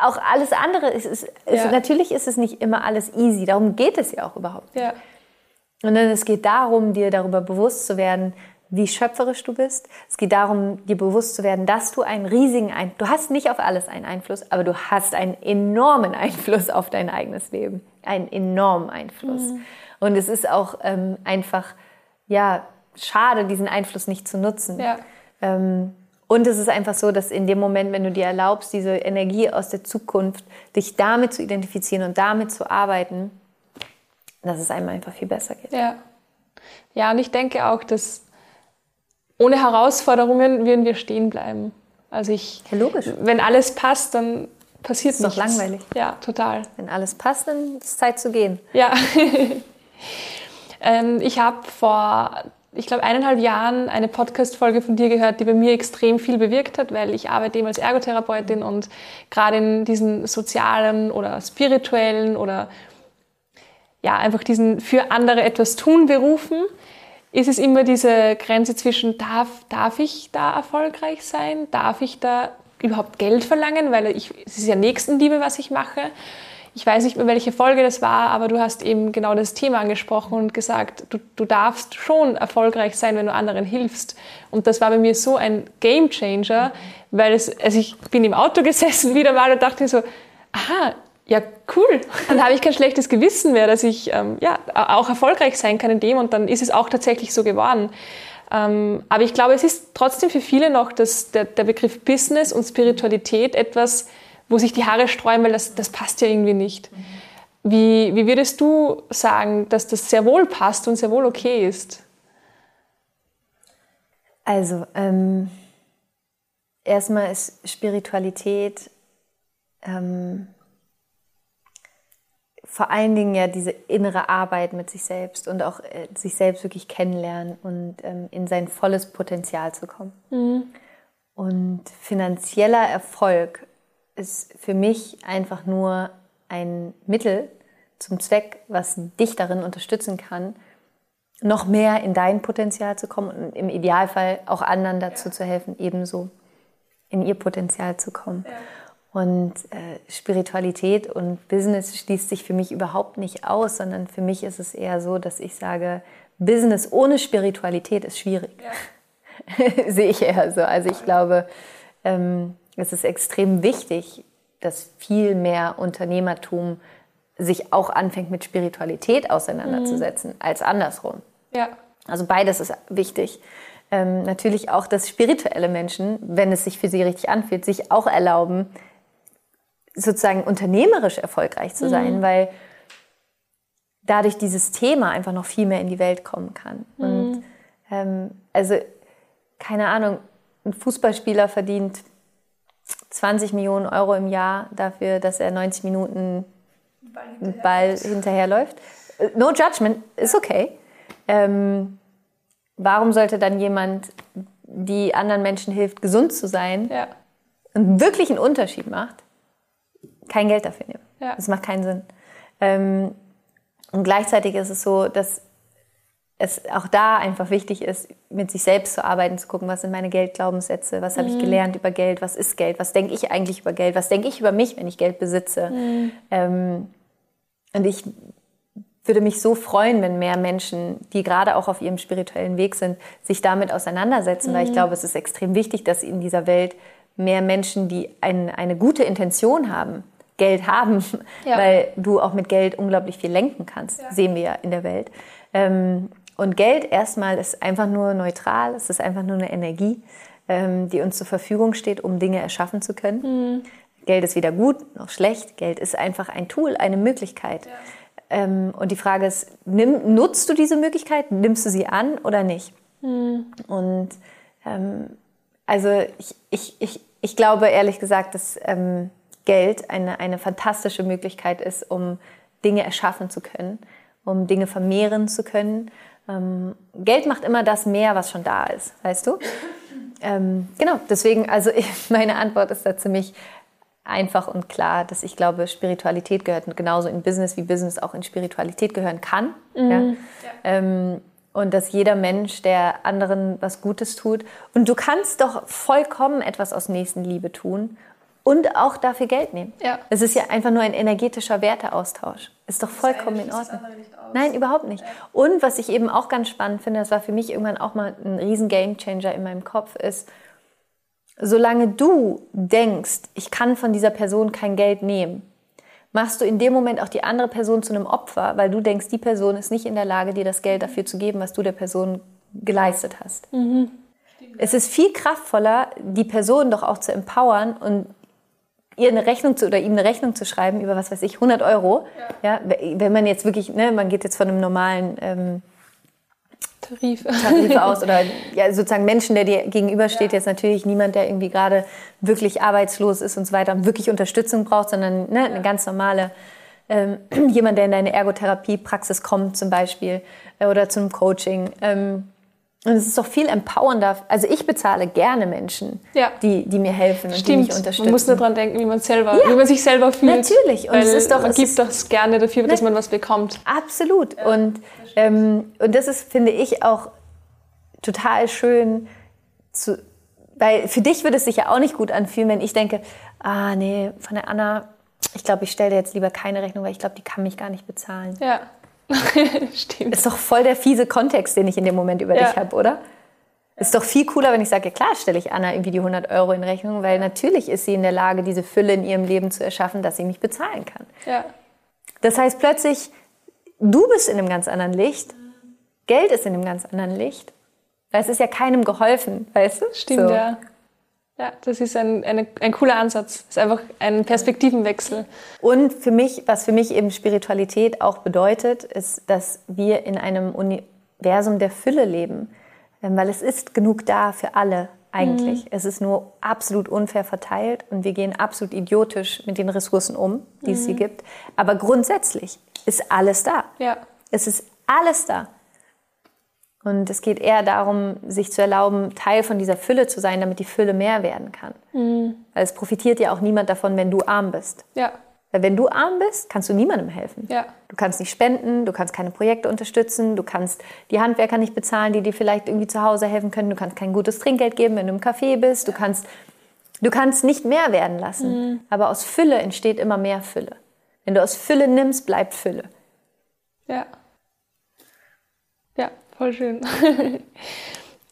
auch alles andere. Ist, ist, ja. ist, natürlich ist es nicht immer alles easy. Darum geht es ja auch überhaupt. Ja. Und dann es geht darum, dir darüber bewusst zu werden, wie schöpferisch du bist. Es geht darum, dir bewusst zu werden, dass du einen riesigen Einfluss, du hast nicht auf alles einen Einfluss, aber du hast einen enormen Einfluss auf dein eigenes Leben. Einen enormen Einfluss. Mhm. Und es ist auch ähm, einfach, ja, schade, diesen Einfluss nicht zu nutzen. Ja. Ähm, und es ist einfach so, dass in dem Moment, wenn du dir erlaubst, diese Energie aus der Zukunft, dich damit zu identifizieren und damit zu arbeiten, dass es einem einfach viel besser geht. Ja. Ja, und ich denke auch, dass ohne Herausforderungen würden wir stehen bleiben. Also ich, ja, logisch. wenn alles passt, dann passiert es. Ist doch langweilig. Ja, total. Wenn alles passt, dann ist es Zeit zu gehen. Ja. [laughs] ähm, ich habe vor, ich glaube, eineinhalb Jahren eine Podcast-Folge von dir gehört, die bei mir extrem viel bewirkt hat, weil ich arbeite eben als Ergotherapeutin und gerade in diesen sozialen oder spirituellen oder ja, einfach diesen für andere etwas tun berufen ist es immer diese Grenze zwischen, darf, darf ich da erfolgreich sein? Darf ich da überhaupt Geld verlangen? Weil ich, es ist ja Nächstenliebe, was ich mache. Ich weiß nicht mehr, welche Folge das war, aber du hast eben genau das Thema angesprochen und gesagt, du, du darfst schon erfolgreich sein, wenn du anderen hilfst. Und das war bei mir so ein Game Changer, weil es, also ich bin im Auto [laughs] gesessen wieder mal und dachte so, aha, ja, cool. Dann habe ich kein schlechtes Gewissen mehr, dass ich ähm, ja, auch erfolgreich sein kann in dem und dann ist es auch tatsächlich so geworden. Ähm, aber ich glaube, es ist trotzdem für viele noch das, der, der Begriff Business und Spiritualität etwas, wo sich die Haare streuen, weil das, das passt ja irgendwie nicht. Wie, wie würdest du sagen, dass das sehr wohl passt und sehr wohl okay ist? Also, ähm, erstmal ist Spiritualität ähm, vor allen Dingen ja diese innere Arbeit mit sich selbst und auch äh, sich selbst wirklich kennenlernen und ähm, in sein volles Potenzial zu kommen. Mhm. Und finanzieller Erfolg ist für mich einfach nur ein Mittel zum Zweck, was dich darin unterstützen kann, noch mehr in dein Potenzial zu kommen und im Idealfall auch anderen dazu ja. zu helfen, ebenso in ihr Potenzial zu kommen. Ja. Und äh, Spiritualität und Business schließt sich für mich überhaupt nicht aus, sondern für mich ist es eher so, dass ich sage, Business ohne Spiritualität ist schwierig. Ja. [laughs] Sehe ich eher so. Also ich glaube, ähm, es ist extrem wichtig, dass viel mehr Unternehmertum sich auch anfängt mit Spiritualität auseinanderzusetzen, mhm. als andersrum. Ja. Also beides ist wichtig. Ähm, natürlich auch, dass spirituelle Menschen, wenn es sich für sie richtig anfühlt, sich auch erlauben, sozusagen unternehmerisch erfolgreich zu sein, mhm. weil dadurch dieses Thema einfach noch viel mehr in die Welt kommen kann. Mhm. Und ähm, also, keine Ahnung, ein Fußballspieler verdient 20 Millionen Euro im Jahr dafür, dass er 90 Minuten Ball, Ball hinterherläuft. No judgment, ist okay. Ähm, warum sollte dann jemand, die anderen Menschen hilft, gesund zu sein ja. und wirklich einen Unterschied macht, kein Geld dafür nehmen. Ja. Das macht keinen Sinn. Ähm, und gleichzeitig ist es so, dass es auch da einfach wichtig ist, mit sich selbst zu arbeiten, zu gucken, was sind meine Geldglaubenssätze, was mhm. habe ich mhm. gelernt über Geld, was ist Geld, was denke ich eigentlich über Geld, was denke ich über mich, wenn ich Geld besitze. Mhm. Ähm, und ich würde mich so freuen, wenn mehr Menschen, die gerade auch auf ihrem spirituellen Weg sind, sich damit auseinandersetzen, mhm. weil ich glaube, es ist extrem wichtig, dass in dieser Welt mehr Menschen, die ein, eine gute Intention haben, Geld haben, ja. [laughs] weil du auch mit Geld unglaublich viel lenken kannst, ja. sehen wir ja in der Welt. Ähm, und Geld erstmal ist einfach nur neutral, es ist einfach nur eine Energie, ähm, die uns zur Verfügung steht, um Dinge erschaffen zu können. Mhm. Geld ist weder gut noch schlecht, Geld ist einfach ein Tool, eine Möglichkeit. Ja. Ähm, und die Frage ist, nimm, nutzt du diese Möglichkeit, nimmst du sie an oder nicht? Mhm. Und ähm, also ich, ich, ich, ich glaube ehrlich gesagt, dass ähm, Geld eine, eine fantastische Möglichkeit ist, um Dinge erschaffen zu können, um Dinge vermehren zu können. Ähm, Geld macht immer das mehr, was schon da ist, weißt du? Ähm, genau, deswegen, also ich, [laughs] meine Antwort ist da ziemlich einfach und klar, dass ich glaube, Spiritualität gehört genauso in Business, wie Business auch in Spiritualität gehören kann. Mhm. Ja? Ja. Ähm, und dass jeder Mensch, der anderen was Gutes tut. Und du kannst doch vollkommen etwas aus Nächstenliebe tun und auch dafür Geld nehmen. Ja. Es ist ja einfach nur ein energetischer Werteaustausch. Ist doch vollkommen in Ordnung. Nein, überhaupt nicht. Und was ich eben auch ganz spannend finde, das war für mich irgendwann auch mal ein riesen Gamechanger in meinem Kopf, ist, solange du denkst, ich kann von dieser Person kein Geld nehmen, machst du in dem Moment auch die andere Person zu einem Opfer, weil du denkst, die Person ist nicht in der Lage, dir das Geld dafür zu geben, was du der Person geleistet hast. Mhm. Es ist viel kraftvoller, die Person doch auch zu empowern und ihr eine Rechnung zu, oder ihm eine Rechnung zu schreiben über was weiß ich 100 Euro. Ja. ja wenn man jetzt wirklich, ne, man geht jetzt von einem normalen ähm, Tarif. Tarif aus oder [laughs] ja, sozusagen Menschen, der dir gegenübersteht, ja. jetzt natürlich niemand, der irgendwie gerade wirklich arbeitslos ist und so weiter und wirklich Unterstützung braucht, sondern ne, eine ganz normale ähm, [clears throat] jemand, der in deine Ergotherapie-Praxis kommt zum Beispiel äh, oder zum Coaching. Ähm, und es ist doch viel empowernder. Also ich bezahle gerne Menschen, ja. die, die mir helfen und Stimmt. die mich unterstützen. Man muss nur daran denken, wie man, selber, ja. wie man sich selber fühlt. Natürlich. Und es ist doch, man gibt doch gerne dafür, dass man was bekommt. Absolut. Ja, und, ähm, und das ist, finde ich, auch total schön zu, weil für dich würde es sich ja auch nicht gut anfühlen, wenn ich denke, ah nee, von der Anna, ich glaube, ich stelle jetzt lieber keine Rechnung, weil ich glaube, die kann mich gar nicht bezahlen. Ja. [laughs] Stimmt. Ist doch voll der fiese Kontext, den ich in dem Moment über ja. dich habe, oder? Ist doch viel cooler, wenn ich sage, klar, stelle ich Anna irgendwie die 100 Euro in Rechnung, weil natürlich ist sie in der Lage, diese Fülle in ihrem Leben zu erschaffen, dass sie mich bezahlen kann. Ja. Das heißt plötzlich, du bist in einem ganz anderen Licht, Geld ist in einem ganz anderen Licht. Weil es ist ja keinem geholfen, weißt du? Stimmt, so. ja. Ja, das ist ein, eine, ein cooler Ansatz. Das ist einfach ein Perspektivenwechsel. Und für mich, was für mich eben Spiritualität auch bedeutet, ist, dass wir in einem Universum der Fülle leben. Ähm, weil es ist genug da für alle eigentlich. Mhm. Es ist nur absolut unfair verteilt und wir gehen absolut idiotisch mit den Ressourcen um, die mhm. es hier mhm. gibt. Aber grundsätzlich ist alles da. Ja. Es ist alles da. Und es geht eher darum, sich zu erlauben, Teil von dieser Fülle zu sein, damit die Fülle mehr werden kann. Mhm. Weil es profitiert ja auch niemand davon, wenn du arm bist. Ja. Weil wenn du arm bist, kannst du niemandem helfen. Ja. Du kannst nicht spenden, du kannst keine Projekte unterstützen, du kannst die Handwerker nicht bezahlen, die dir vielleicht irgendwie zu Hause helfen können, du kannst kein gutes Trinkgeld geben, wenn du im Café bist, du kannst, du kannst nicht mehr werden lassen. Mhm. Aber aus Fülle entsteht immer mehr Fülle. Wenn du aus Fülle nimmst, bleibt Fülle. Ja. Voll schön. [laughs]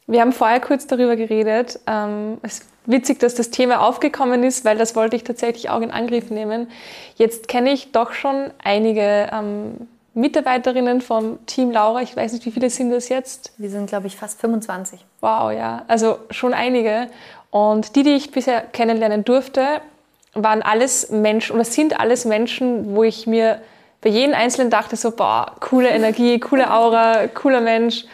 Wir haben vorher kurz darüber geredet. Ähm, es ist witzig, dass das Thema aufgekommen ist, weil das wollte ich tatsächlich auch in Angriff nehmen. Jetzt kenne ich doch schon einige ähm, Mitarbeiterinnen vom Team Laura. Ich weiß nicht, wie viele sind das jetzt? Wir sind, glaube ich, fast 25. Wow, ja. Also schon einige. Und die, die ich bisher kennenlernen durfte, waren alles Menschen oder sind alles Menschen, wo ich mir bei jedem Einzelnen dachte so, boah, coole Energie, coole Aura, cooler Mensch.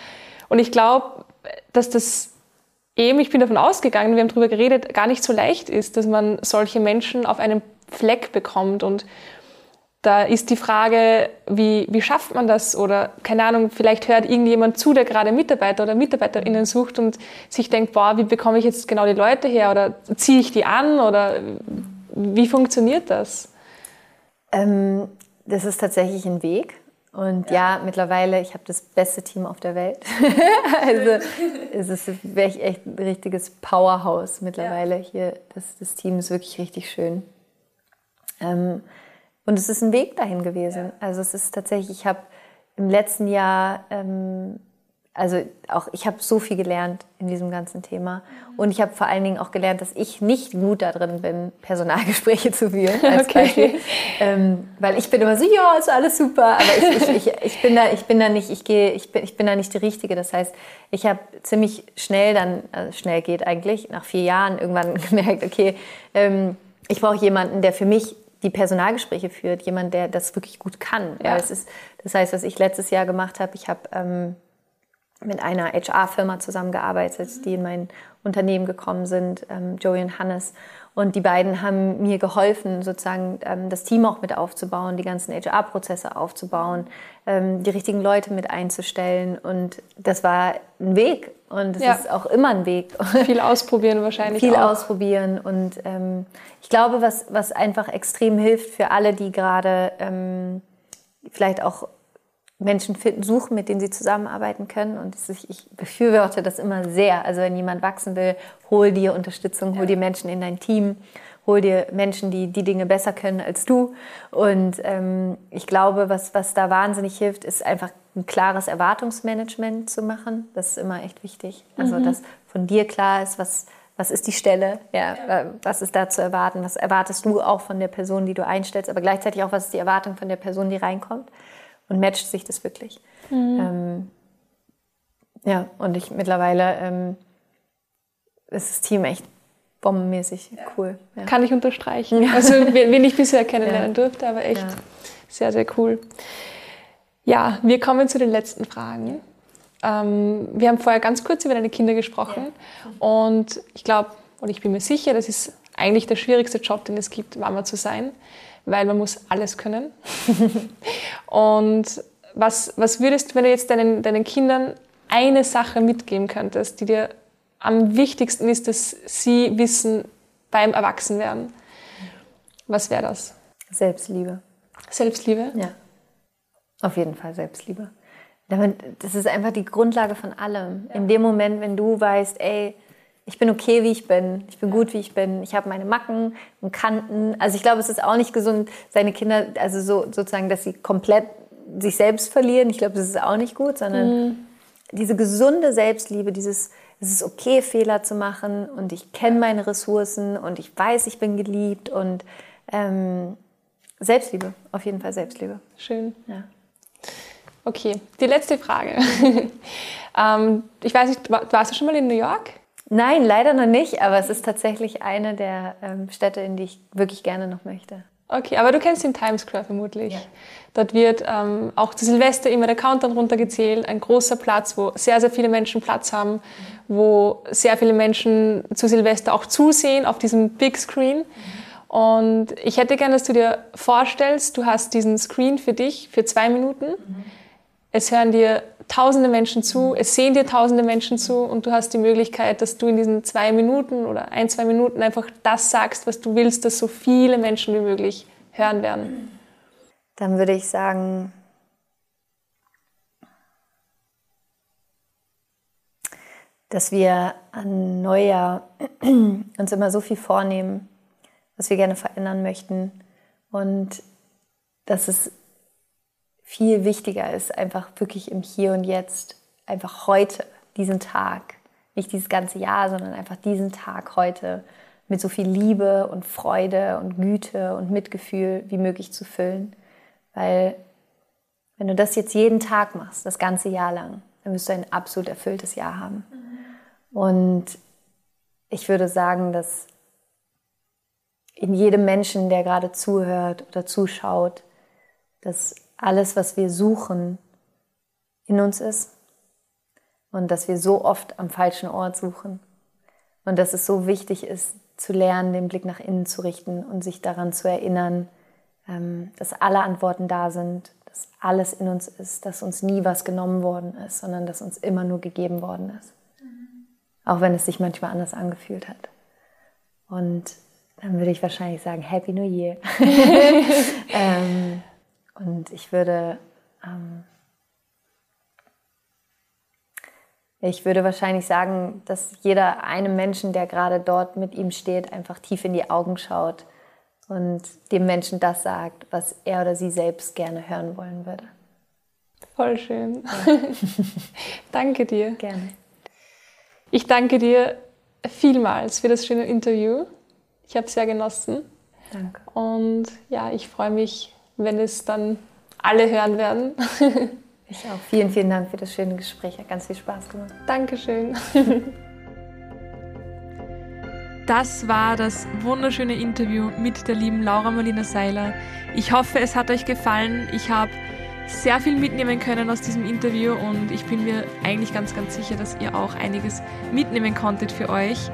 Und ich glaube, dass das eben, ich bin davon ausgegangen, wir haben darüber geredet, gar nicht so leicht ist, dass man solche Menschen auf einem Fleck bekommt. Und da ist die Frage, wie, wie schafft man das? Oder keine Ahnung, vielleicht hört irgendjemand zu, der gerade Mitarbeiter oder Mitarbeiterinnen sucht und sich denkt, boah, wie bekomme ich jetzt genau die Leute her? Oder ziehe ich die an? Oder wie funktioniert das? Ähm, das ist tatsächlich ein Weg. Und ja, ja mittlerweile, ich habe das beste Team auf der Welt. [laughs] also es ist echt, echt ein richtiges Powerhouse mittlerweile ja. hier. Das, das Team ist wirklich richtig schön. Ähm, und es ist ein Weg dahin gewesen. Ja. Also es ist tatsächlich, ich habe im letzten Jahr ähm, also auch ich habe so viel gelernt in diesem ganzen Thema und ich habe vor allen Dingen auch gelernt, dass ich nicht gut darin bin, Personalgespräche zu führen. [laughs] Als okay. Beispiel. Ähm, weil ich bin immer so, ja, ist alles super, aber ich, ich, ich, ich, bin da, ich bin da nicht, ich gehe, ich bin, ich bin da nicht die Richtige. Das heißt, ich habe ziemlich schnell dann, also schnell geht eigentlich, nach vier Jahren irgendwann [laughs] gemerkt, okay, ähm, ich brauche jemanden, der für mich die Personalgespräche führt, jemand, der das wirklich gut kann. Ja. Es ist, das heißt, was ich letztes Jahr gemacht habe, ich habe ähm, mit einer HR-Firma zusammengearbeitet, die in mein Unternehmen gekommen sind, ähm, Joey und Hannes. Und die beiden haben mir geholfen, sozusagen ähm, das Team auch mit aufzubauen, die ganzen HR-Prozesse aufzubauen, ähm, die richtigen Leute mit einzustellen. Und das war ein Weg. Und es ja. ist auch immer ein Weg. [laughs] Viel ausprobieren wahrscheinlich. Viel auch. ausprobieren. Und ähm, ich glaube, was, was einfach extrem hilft für alle, die gerade ähm, vielleicht auch Menschen finden, suchen, mit denen sie zusammenarbeiten können. Und ich, ich befürworte das immer sehr. Also wenn jemand wachsen will, hol dir Unterstützung, hol dir Menschen in dein Team, hol dir Menschen, die die Dinge besser können als du. Und ähm, ich glaube, was, was da wahnsinnig hilft, ist einfach ein klares Erwartungsmanagement zu machen. Das ist immer echt wichtig. Also mhm. dass von dir klar ist, was, was ist die Stelle, ja, ja, was ist da zu erwarten, was erwartest du auch von der Person, die du einstellst, aber gleichzeitig auch, was ist die Erwartung von der Person, die reinkommt und matcht sich das wirklich. Mhm. Ähm, ja, und ich mittlerweile ähm, ist das Team echt bombenmäßig cool. Ja. Kann ich unterstreichen. Ja. Also wen ich bisher kennenlernen ja. durfte, aber echt sehr, sehr cool. Ja, wir kommen zu den letzten Fragen. Ähm, wir haben vorher ganz kurz über deine Kinder gesprochen und ich glaube, und ich bin mir sicher, das ist eigentlich der schwierigste Job, den es gibt, Mama zu sein weil man muss alles können. [laughs] und was, was würdest du, wenn du jetzt deinen, deinen Kindern eine Sache mitgeben könntest, die dir am wichtigsten ist, dass sie wissen beim Erwachsenwerden? Was wäre das? Selbstliebe. Selbstliebe? Ja. Auf jeden Fall Selbstliebe. Das ist einfach die Grundlage von allem. In dem Moment, wenn du weißt, ey, ich bin okay, wie ich bin, ich bin gut, wie ich bin, ich habe meine Macken und Kanten. Also ich glaube, es ist auch nicht gesund, seine Kinder, also so, sozusagen, dass sie komplett sich selbst verlieren. Ich glaube, das ist auch nicht gut, sondern mhm. diese gesunde Selbstliebe, dieses, es ist okay, Fehler zu machen und ich kenne meine Ressourcen und ich weiß, ich bin geliebt und ähm, Selbstliebe, auf jeden Fall Selbstliebe. Schön. Ja. Okay, die letzte Frage. [laughs] ähm, ich weiß nicht, warst du schon mal in New York? Nein, leider noch nicht, aber es ist tatsächlich eine der ähm, Städte, in die ich wirklich gerne noch möchte. Okay, aber du kennst den Times Square vermutlich. Ja. Dort wird ähm, auch zu Silvester immer der Countdown runtergezählt, ein großer Platz, wo sehr, sehr viele Menschen Platz haben, mhm. wo sehr viele Menschen zu Silvester auch zusehen auf diesem Big Screen. Mhm. Und ich hätte gerne, dass du dir vorstellst, du hast diesen Screen für dich für zwei Minuten. Mhm. Es hören dir tausende Menschen zu, es sehen dir tausende Menschen zu und du hast die Möglichkeit, dass du in diesen zwei Minuten oder ein, zwei Minuten einfach das sagst, was du willst, dass so viele Menschen wie möglich hören werden. Dann würde ich sagen, dass wir an Neujahr [clears throat] uns immer so viel vornehmen, was wir gerne verändern möchten und dass es viel wichtiger ist, einfach wirklich im Hier und Jetzt, einfach heute, diesen Tag, nicht dieses ganze Jahr, sondern einfach diesen Tag heute mit so viel Liebe und Freude und Güte und Mitgefühl wie möglich zu füllen. Weil wenn du das jetzt jeden Tag machst, das ganze Jahr lang, dann wirst du ein absolut erfülltes Jahr haben. Und ich würde sagen, dass in jedem Menschen, der gerade zuhört oder zuschaut, dass alles, was wir suchen, in uns ist und dass wir so oft am falschen Ort suchen und dass es so wichtig ist, zu lernen, den Blick nach innen zu richten und sich daran zu erinnern, ähm, dass alle Antworten da sind, dass alles in uns ist, dass uns nie was genommen worden ist, sondern dass uns immer nur gegeben worden ist. Auch wenn es sich manchmal anders angefühlt hat. Und dann würde ich wahrscheinlich sagen, Happy New Year. [laughs] [laughs] ähm, und ich würde, ähm, ich würde wahrscheinlich sagen, dass jeder einem Menschen, der gerade dort mit ihm steht, einfach tief in die Augen schaut und dem Menschen das sagt, was er oder sie selbst gerne hören wollen würde. Voll schön. Ja. [laughs] danke dir. Gerne. Ich danke dir vielmals für das schöne Interview. Ich habe es sehr genossen. Danke. Und ja, ich freue mich, wenn es dann alle hören werden. Ich auch. Vielen, vielen Dank für das schöne Gespräch. Hat ganz viel Spaß gemacht. Dankeschön. [laughs] Das war das wunderschöne Interview mit der lieben Laura Marlina Seiler. Ich hoffe, es hat euch gefallen. Ich habe sehr viel mitnehmen können aus diesem Interview und ich bin mir eigentlich ganz, ganz sicher, dass ihr auch einiges mitnehmen konntet für euch.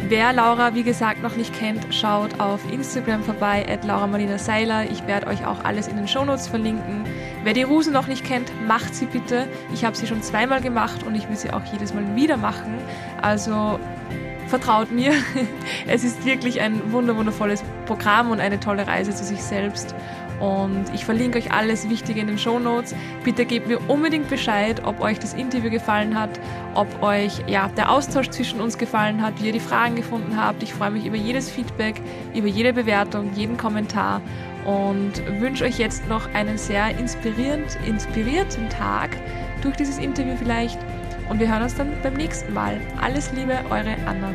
Wer Laura, wie gesagt, noch nicht kennt, schaut auf Instagram vorbei, at Laura Marlina Seiler. Ich werde euch auch alles in den Shownotes verlinken. Wer die Ruse noch nicht kennt, macht sie bitte. Ich habe sie schon zweimal gemacht und ich will sie auch jedes Mal wieder machen. Also vertraut mir. [laughs] Es ist wirklich ein wundervolles Programm und eine tolle Reise zu sich selbst. Und ich verlinke euch alles Wichtige in den Show Notes. Bitte gebt mir unbedingt Bescheid, ob euch das Interview gefallen hat, ob euch ja, der Austausch zwischen uns gefallen hat, wie ihr die Fragen gefunden habt. Ich freue mich über jedes Feedback, über jede Bewertung, jeden Kommentar und wünsche euch jetzt noch einen sehr inspirierend, inspirierten Tag durch dieses Interview vielleicht. Und wir hören uns dann beim nächsten Mal. Alles Liebe, eure Anna.